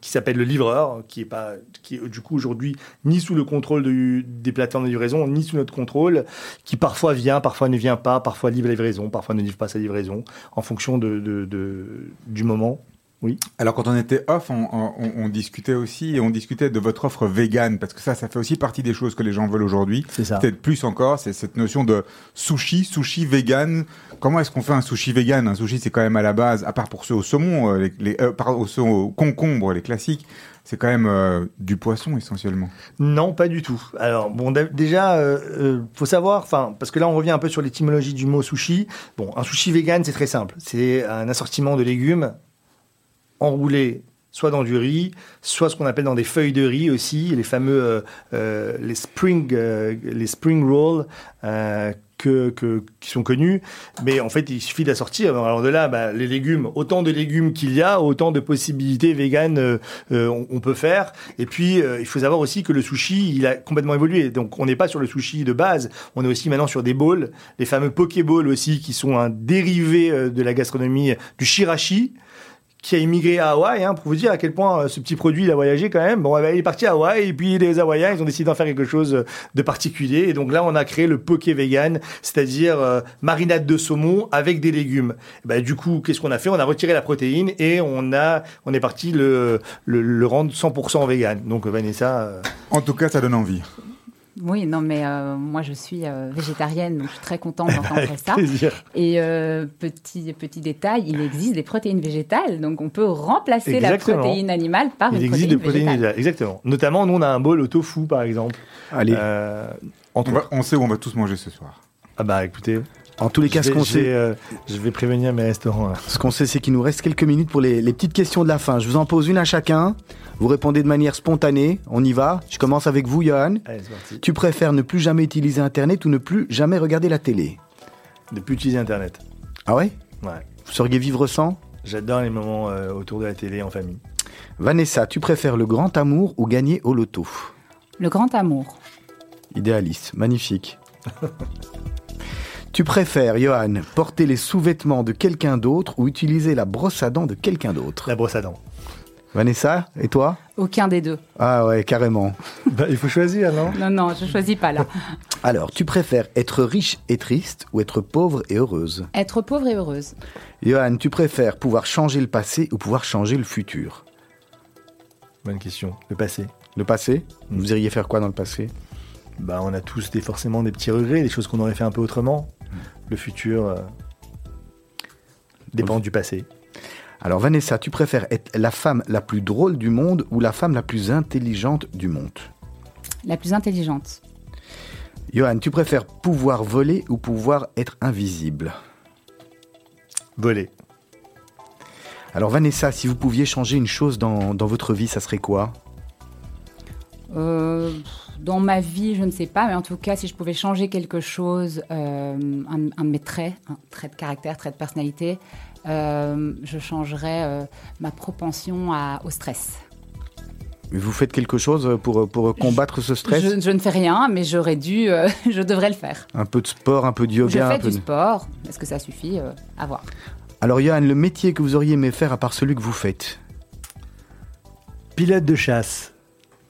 [SPEAKER 8] qui s'appelle le livreur, qui est pas, qui du coup aujourd'hui ni sous le contrôle des plateformes de livraison, ni sous notre contrôle, qui parfois vient, parfois ne vient pas, parfois livre la livraison, parfois ne livre pas sa livraison, en fonction du moment. Oui.
[SPEAKER 6] Alors quand on était off, on, on- on discutait aussi et on discutait de votre offre vegan parce que ça, ça fait aussi partie des choses que les gens veulent aujourd'hui.
[SPEAKER 8] C'est ça.
[SPEAKER 6] Peut-être plus encore, c'est cette notion de sushi, sushi vegan. Comment est-ce qu'on fait un sushi vegan? Un sushi, c'est quand même à la base, à part pour ceux au saumon, euh, les, les, euh, pardon, aux- ceux au concombre, les classiques, c'est quand même euh, du poisson essentiellement.
[SPEAKER 8] Non, pas du tout. Alors, bon, déjà, euh, euh, faut savoir, enfin, parce que là, on revient un peu sur l'étymologie du mot sushi. Bon, un sushi vegan, c'est très simple. C'est un assortiment de légumes enroulés soit dans du riz, soit ce qu'on appelle dans des feuilles de riz aussi, les fameux euh, euh, les spring euh, les spring rolls que, qui sont connus, mais en fait, il suffit de la sortir. Alors de là, bah, les légumes, autant de légumes qu'il y a, autant de possibilités véganes on, peut faire. Et puis, il faut savoir aussi que le sushi, il a complètement évolué. Donc, on n'est pas sur le sushi de base, on est aussi maintenant sur des bowls, les fameux pokéballs aussi, qui sont un dérivé de la gastronomie du shirashi qui a immigré à Hawaï, hein, pour vous dire à quel point euh, ce petit produit il a voyagé quand même. Bon, ben, il est parti à Hawaï et puis les Hawaïens ils ont décidé d'en faire quelque chose de particulier et donc là on a créé le poké vegan, c'est-à-dire euh, marinade de saumon avec des légumes. Ben, du coup, qu'est-ce qu'on a fait? On a retiré la protéine et on a on est parti le rendre 100% vegan. Donc Vanessa, euh,
[SPEAKER 6] En tout cas, ça donne envie.
[SPEAKER 7] Oui, non, mais euh, moi je suis euh, végétarienne, donc je suis très contente d'entendre ça.
[SPEAKER 8] plaisir.
[SPEAKER 7] Et euh, petit, petit détail, il existe des protéines végétales, donc on peut remplacer
[SPEAKER 8] Exactement.
[SPEAKER 7] la protéine animale par
[SPEAKER 8] il
[SPEAKER 7] une
[SPEAKER 8] existe des
[SPEAKER 7] protéine
[SPEAKER 8] protéines
[SPEAKER 7] végétale.
[SPEAKER 8] végétales. Exactement. Notamment, nous on a un bol au tofu par exemple.
[SPEAKER 3] Allez,
[SPEAKER 8] Euh, entre
[SPEAKER 6] On, va- on sait où on va tous manger ce soir.
[SPEAKER 8] Ah bah écoutez,
[SPEAKER 3] en tous les cas,
[SPEAKER 8] je
[SPEAKER 3] ce
[SPEAKER 8] vais,
[SPEAKER 3] qu'on sait,
[SPEAKER 8] euh, je vais prévenir mes restaurants. là.
[SPEAKER 3] ce qu'on sait, c'est qu'il nous reste quelques minutes pour les, les petites questions de la fin. Je vous en pose une à chacun. Vous répondez de manière spontanée. On y va. Je commence avec vous, Johan.
[SPEAKER 8] Allez, c'est parti.
[SPEAKER 3] Tu préfères ne plus jamais utiliser Internet ou ne plus jamais regarder la télé?
[SPEAKER 8] De plus utiliser Internet.
[SPEAKER 3] Ah ouais?
[SPEAKER 8] Ouais.
[SPEAKER 3] Vous sauriez vivre sans?
[SPEAKER 8] J'adore les moments euh, autour de la télé en famille.
[SPEAKER 3] Vanessa, tu préfères le grand amour ou gagner au loto?
[SPEAKER 7] Le grand amour.
[SPEAKER 3] Idéaliste, magnifique. tu préfères, Johan, porter les sous-vêtements de quelqu'un d'autre ou utiliser la brosse à dents de quelqu'un d'autre?
[SPEAKER 8] La brosse à dents.
[SPEAKER 3] Vanessa, et toi?
[SPEAKER 7] Aucun des deux.
[SPEAKER 3] Ah ouais, carrément.
[SPEAKER 8] Bah, il faut choisir, non?
[SPEAKER 7] Non, non, je choisis pas là.
[SPEAKER 3] Alors, tu préfères être riche et triste ou être pauvre et heureuse?
[SPEAKER 7] Être pauvre et heureuse.
[SPEAKER 3] Johan, tu préfères pouvoir changer le passé ou pouvoir changer le futur?
[SPEAKER 8] Bonne question. Le passé.
[SPEAKER 3] Le passé? Vous iriez faire quoi dans le passé?
[SPEAKER 8] Bah, on a tous des, forcément des petits regrets, des choses qu'on aurait fait un peu autrement. Le futur euh, dépend du passé.
[SPEAKER 3] Alors Vanessa, tu préfères être la femme la plus drôle du monde ou la femme la plus intelligente du monde?
[SPEAKER 7] La plus intelligente.
[SPEAKER 3] Johan, tu préfères pouvoir voler ou pouvoir être invisible?
[SPEAKER 8] Voler.
[SPEAKER 3] Alors Vanessa, si vous pouviez changer une chose dans, dans votre vie, ça serait quoi?
[SPEAKER 7] Euh, dans ma vie, je ne sais pas, mais en tout cas, si je pouvais changer quelque chose, euh, un, un de mes traits, un trait de caractère, trait de personnalité, euh, je changerais euh, ma propension à- au stress.
[SPEAKER 3] Vous faites quelque chose pour, pour combattre ce stress
[SPEAKER 7] Je, je ne fais rien, mais j'aurais dû, euh, je devrais le faire.
[SPEAKER 3] Un peu de sport, un peu de
[SPEAKER 7] Je
[SPEAKER 3] yoga un
[SPEAKER 7] fais
[SPEAKER 3] peu
[SPEAKER 7] du
[SPEAKER 3] de-
[SPEAKER 7] sport. Est-ce que ça suffit euh, À voir.
[SPEAKER 3] Alors Johan, le métier que vous auriez aimé faire à part celui que vous faites
[SPEAKER 8] Pilote de chasse.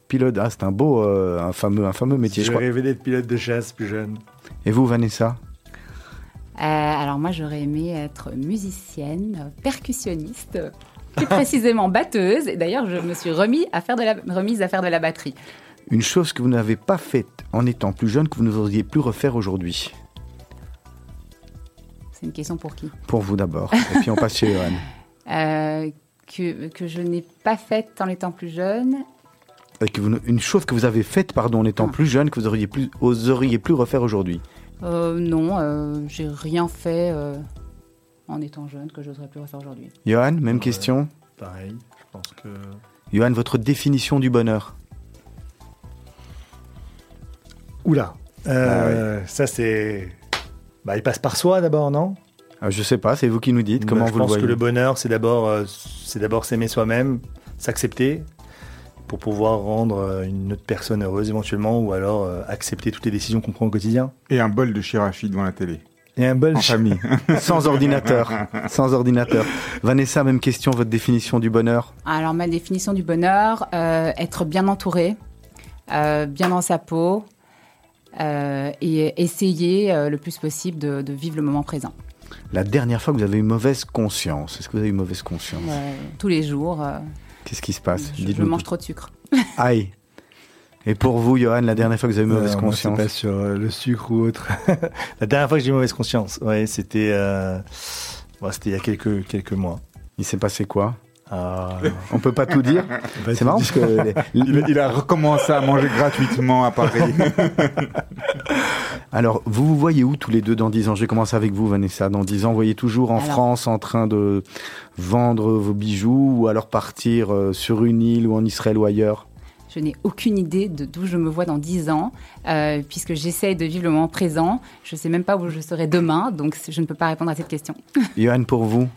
[SPEAKER 3] Pilote, ah, c'est un beau, euh, un fameux, un fameux métier, je
[SPEAKER 8] J'ai
[SPEAKER 3] crois.
[SPEAKER 8] rêvé d'être pilote de chasse plus jeune.
[SPEAKER 3] Et vous, Vanessa?
[SPEAKER 7] Euh, alors moi, j'aurais aimé être musicienne, euh, percussionniste, euh, plus précisément batteuse. Et d'ailleurs, je me suis remis à faire de la, remise à faire de la batterie.
[SPEAKER 3] Une chose que vous n'avez pas faite en étant plus jeune que vous n'oseriez plus refaire aujourd'hui
[SPEAKER 7] C'est une question pour qui?
[SPEAKER 3] Pour vous d'abord. Et puis on passe chez Johan.
[SPEAKER 7] Euh, que, que je n'ai pas faite en étant plus jeune.
[SPEAKER 3] Et que vous ne- une chose que vous avez faite, pardon, en étant
[SPEAKER 7] Ah.
[SPEAKER 3] plus jeune, que vous auriez plus, oseriez plus refaire aujourd'hui.
[SPEAKER 7] Euh, non, euh, j'ai rien fait euh, en étant jeune que j'oserais plus refaire aujourd'hui.
[SPEAKER 3] Johan, même
[SPEAKER 8] Ouais.
[SPEAKER 3] question.
[SPEAKER 8] Pareil, je pense que.
[SPEAKER 3] Johan, votre définition du bonheur
[SPEAKER 8] Oula. Euh, Ça, c'est. Bah, il passe par soi d'abord, non?
[SPEAKER 3] Ah, Je sais pas, c'est vous qui nous dites. Comment
[SPEAKER 8] Bah, je
[SPEAKER 3] vous le
[SPEAKER 8] pense
[SPEAKER 3] voyez?
[SPEAKER 8] que le bonheur, c'est d'abord, euh, c'est d'abord s'aimer soi-même, s'accepter, pour pouvoir rendre euh, une autre personne heureuse éventuellement, ou alors euh, accepter toutes les décisions qu'on prend au quotidien.
[SPEAKER 6] Et un bol de shirashi devant la télé.
[SPEAKER 8] Et un bol.
[SPEAKER 6] En famille.
[SPEAKER 3] Sans ordinateur. Sans ordinateur. Vanessa, même question, votre définition du bonheur?
[SPEAKER 7] Alors ma définition du bonheur, euh, être bien entouré, euh, bien dans sa peau euh, et essayer euh, le plus possible de, de vivre le moment présent.
[SPEAKER 3] La dernière fois que vous avez eu mauvaise conscience, est-ce que vous avez eu mauvaise conscience?
[SPEAKER 7] Tous les jours, euh,
[SPEAKER 3] Qu'est-ce qui se passe
[SPEAKER 7] je, je mange trop de sucre.
[SPEAKER 3] Aïe. Et pour vous, Johan, la dernière fois que vous avez eu mauvaise
[SPEAKER 8] Euh,
[SPEAKER 3] conscience
[SPEAKER 8] pas sur euh, le sucre ou autre. la dernière fois que j'ai eu mauvaise conscience, ouais, c'était, euh, bon, c'était il y a quelques, quelques mois.
[SPEAKER 3] Il s'est passé quoi
[SPEAKER 8] Ah,
[SPEAKER 3] On peut pas tout dire C'est marrant parce que les-
[SPEAKER 6] Il, il a recommencé à manger gratuitement à Paris.
[SPEAKER 3] Alors, vous vous voyez où tous les deux dans 10 ans? Je vais commencer avec vous, Vanessa. Dans 10 ans, vous voyez toujours en
[SPEAKER 7] Alors-
[SPEAKER 3] France en train de vendre vos bijoux ou alors partir euh, sur une île ou en Israël ou ailleurs?
[SPEAKER 7] Je n'ai aucune idée de d'où je me vois dans 10 ans, euh, puisque j'essaye de vivre le moment présent. Je ne sais même pas où je serai demain, donc je ne peux pas répondre à cette question.
[SPEAKER 3] Johan, pour vous?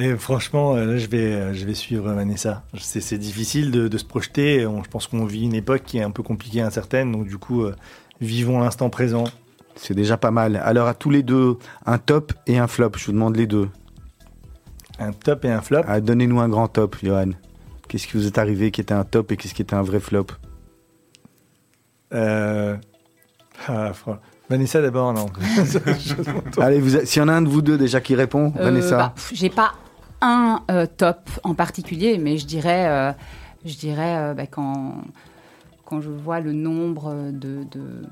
[SPEAKER 8] Et franchement, euh, là, je vais, euh, je vais suivre Vanessa. C'est c'est difficile de, de se projeter. On- je pense qu'on vit une époque qui est un peu compliquée, incertaine. Donc, du coup, euh, vivons l'instant présent.
[SPEAKER 3] C'est déjà pas mal. Alors, à tous les deux, un top et un flop. Je vous demande les deux.
[SPEAKER 8] Un top et un flop.
[SPEAKER 3] Ah, Donnez-nous un grand top, Johan. Qu'est-ce qui vous est arrivé qui était un top et qu'est-ce qui était un vrai flop
[SPEAKER 8] Euh, ah, fran- Vanessa d'abord, non.
[SPEAKER 3] Allez, vous a- s'il y en a un de vous deux déjà qui répond,
[SPEAKER 7] Euh,
[SPEAKER 3] Vanessa.
[SPEAKER 7] bah, J'ai pas un euh, top en particulier, mais je dirais, euh, je dirais euh, bah, quand, quand je vois le nombre de, de,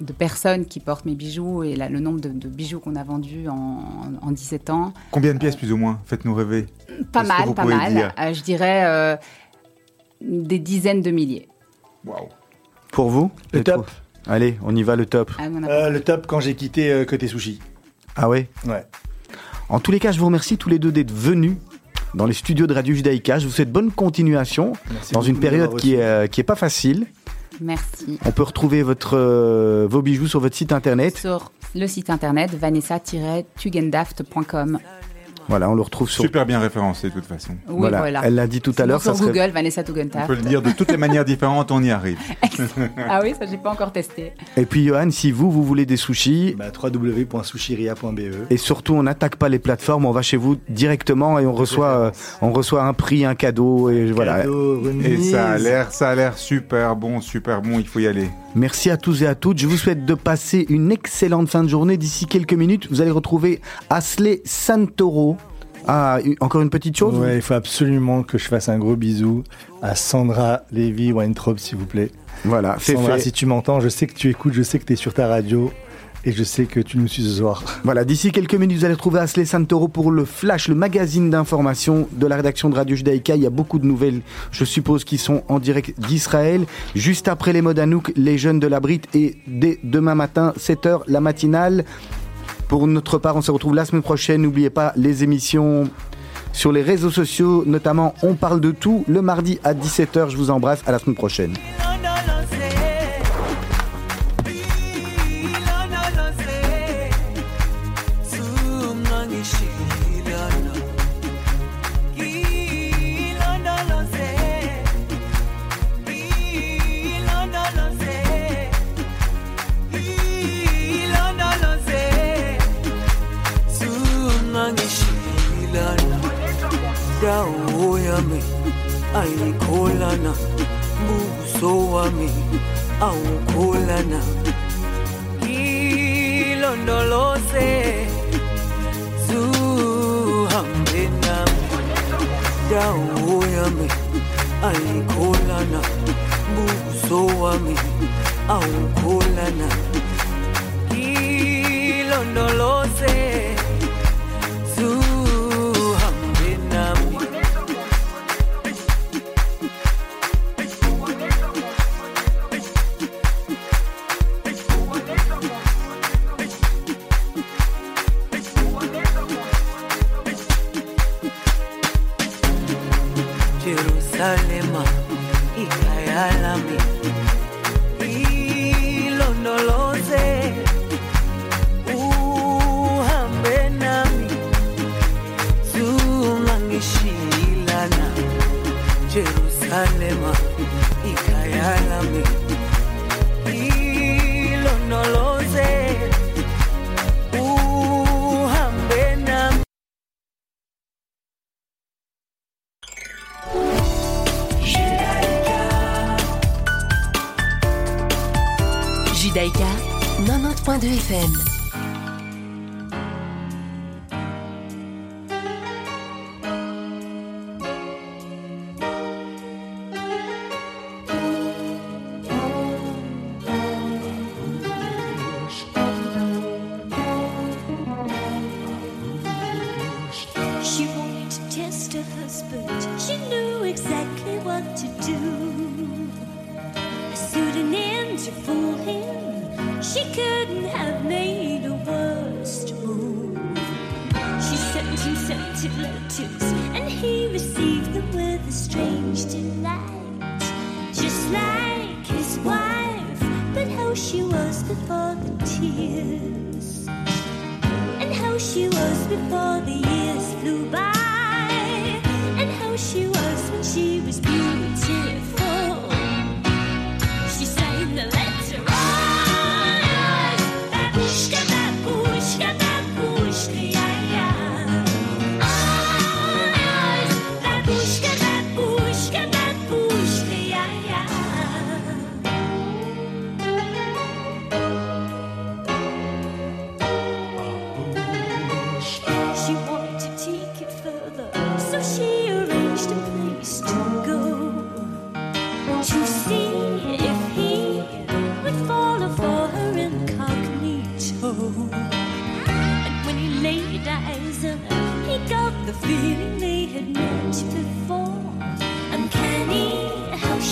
[SPEAKER 7] de personnes qui portent mes bijoux et le nombre de, de bijoux qu'on a vendus en, en 17 ans,
[SPEAKER 6] Combien de pièces plus ou moins? Faites-nous rêver.
[SPEAKER 7] pas mal, pas mal.
[SPEAKER 6] dire?
[SPEAKER 7] Euh, je dirais euh, des dizaines de milliers.
[SPEAKER 6] Waouh.
[SPEAKER 3] Pour vous?
[SPEAKER 8] Le top.
[SPEAKER 3] Allez, on y va, le top.
[SPEAKER 7] Ah,
[SPEAKER 8] Euh, le top quand j'ai quitté euh, Côté Sushi.
[SPEAKER 3] Ah ouais
[SPEAKER 8] Ouais.
[SPEAKER 3] En tous les cas, je vous remercie tous les deux d'être venus dans les studios de Radio Judaïka. Je vous souhaite bonne continuation
[SPEAKER 8] Merci
[SPEAKER 3] dans une
[SPEAKER 8] de
[SPEAKER 3] période qui est, euh, qui est pas facile.
[SPEAKER 7] Merci.
[SPEAKER 3] On peut retrouver votre, euh, vos bijoux sur votre site internet.
[SPEAKER 7] Sur le site internet vanessa-tugendaft.com.
[SPEAKER 3] Voilà, on le retrouve sur.
[SPEAKER 6] Super bien référencé de toute façon.
[SPEAKER 7] Oui,
[SPEAKER 3] voilà.
[SPEAKER 7] voilà.
[SPEAKER 3] Elle l'a dit tout à l'heure. ça
[SPEAKER 7] Sur
[SPEAKER 3] serait-
[SPEAKER 7] Google, Vanessa
[SPEAKER 6] On
[SPEAKER 7] Tugendaft.
[SPEAKER 6] peut le dire de toutes les manières différentes, on y arrive.
[SPEAKER 7] Ah oui, ça j'ai pas encore testé.
[SPEAKER 3] Et puis, Johan, si vous, vous voulez des sushis,
[SPEAKER 8] Bah, www.sushiria.be.
[SPEAKER 3] et surtout, on n'attaque pas les plateformes, on va chez vous directement et on reçoit, euh, on reçoit un prix, un cadeau, et voilà.
[SPEAKER 8] Cadeau,
[SPEAKER 6] Et ça a l'air, ça a l'air super bon, super bon. Il faut y aller.
[SPEAKER 3] Merci à tous et à toutes. Je vous souhaite de passer une excellente fin de journée. D'ici quelques minutes, vous allez retrouver Asley Santoro. Ah, encore une petite chose
[SPEAKER 8] Ouais, il faut absolument que je fasse un gros bisou à Sandra Lévy Weintraub, s'il vous plaît.
[SPEAKER 3] Voilà, c'est
[SPEAKER 8] Sandra,
[SPEAKER 3] fait.
[SPEAKER 8] si tu m'entends, je sais que tu écoutes, je sais que tu es sur ta radio et je sais que tu nous suis ce soir.
[SPEAKER 3] Voilà, d'ici quelques minutes, vous allez retrouver Asley Santoro pour le Flash, le magazine d'information de la rédaction de Radio Judaïka. Il y a beaucoup de nouvelles, je suppose, qui sont en direct d'Israël. Juste après les modes Anouk, les jeunes de la Brite et dès demain matin, 7h, la matinale. Pour notre part, on se retrouve la semaine prochaine. N'oubliez pas les émissions sur les réseaux sociaux, notamment On parle de tout, le mardi à 17h. Je vous embrasse, à la semaine prochaine.
[SPEAKER 10] 90.2 FM.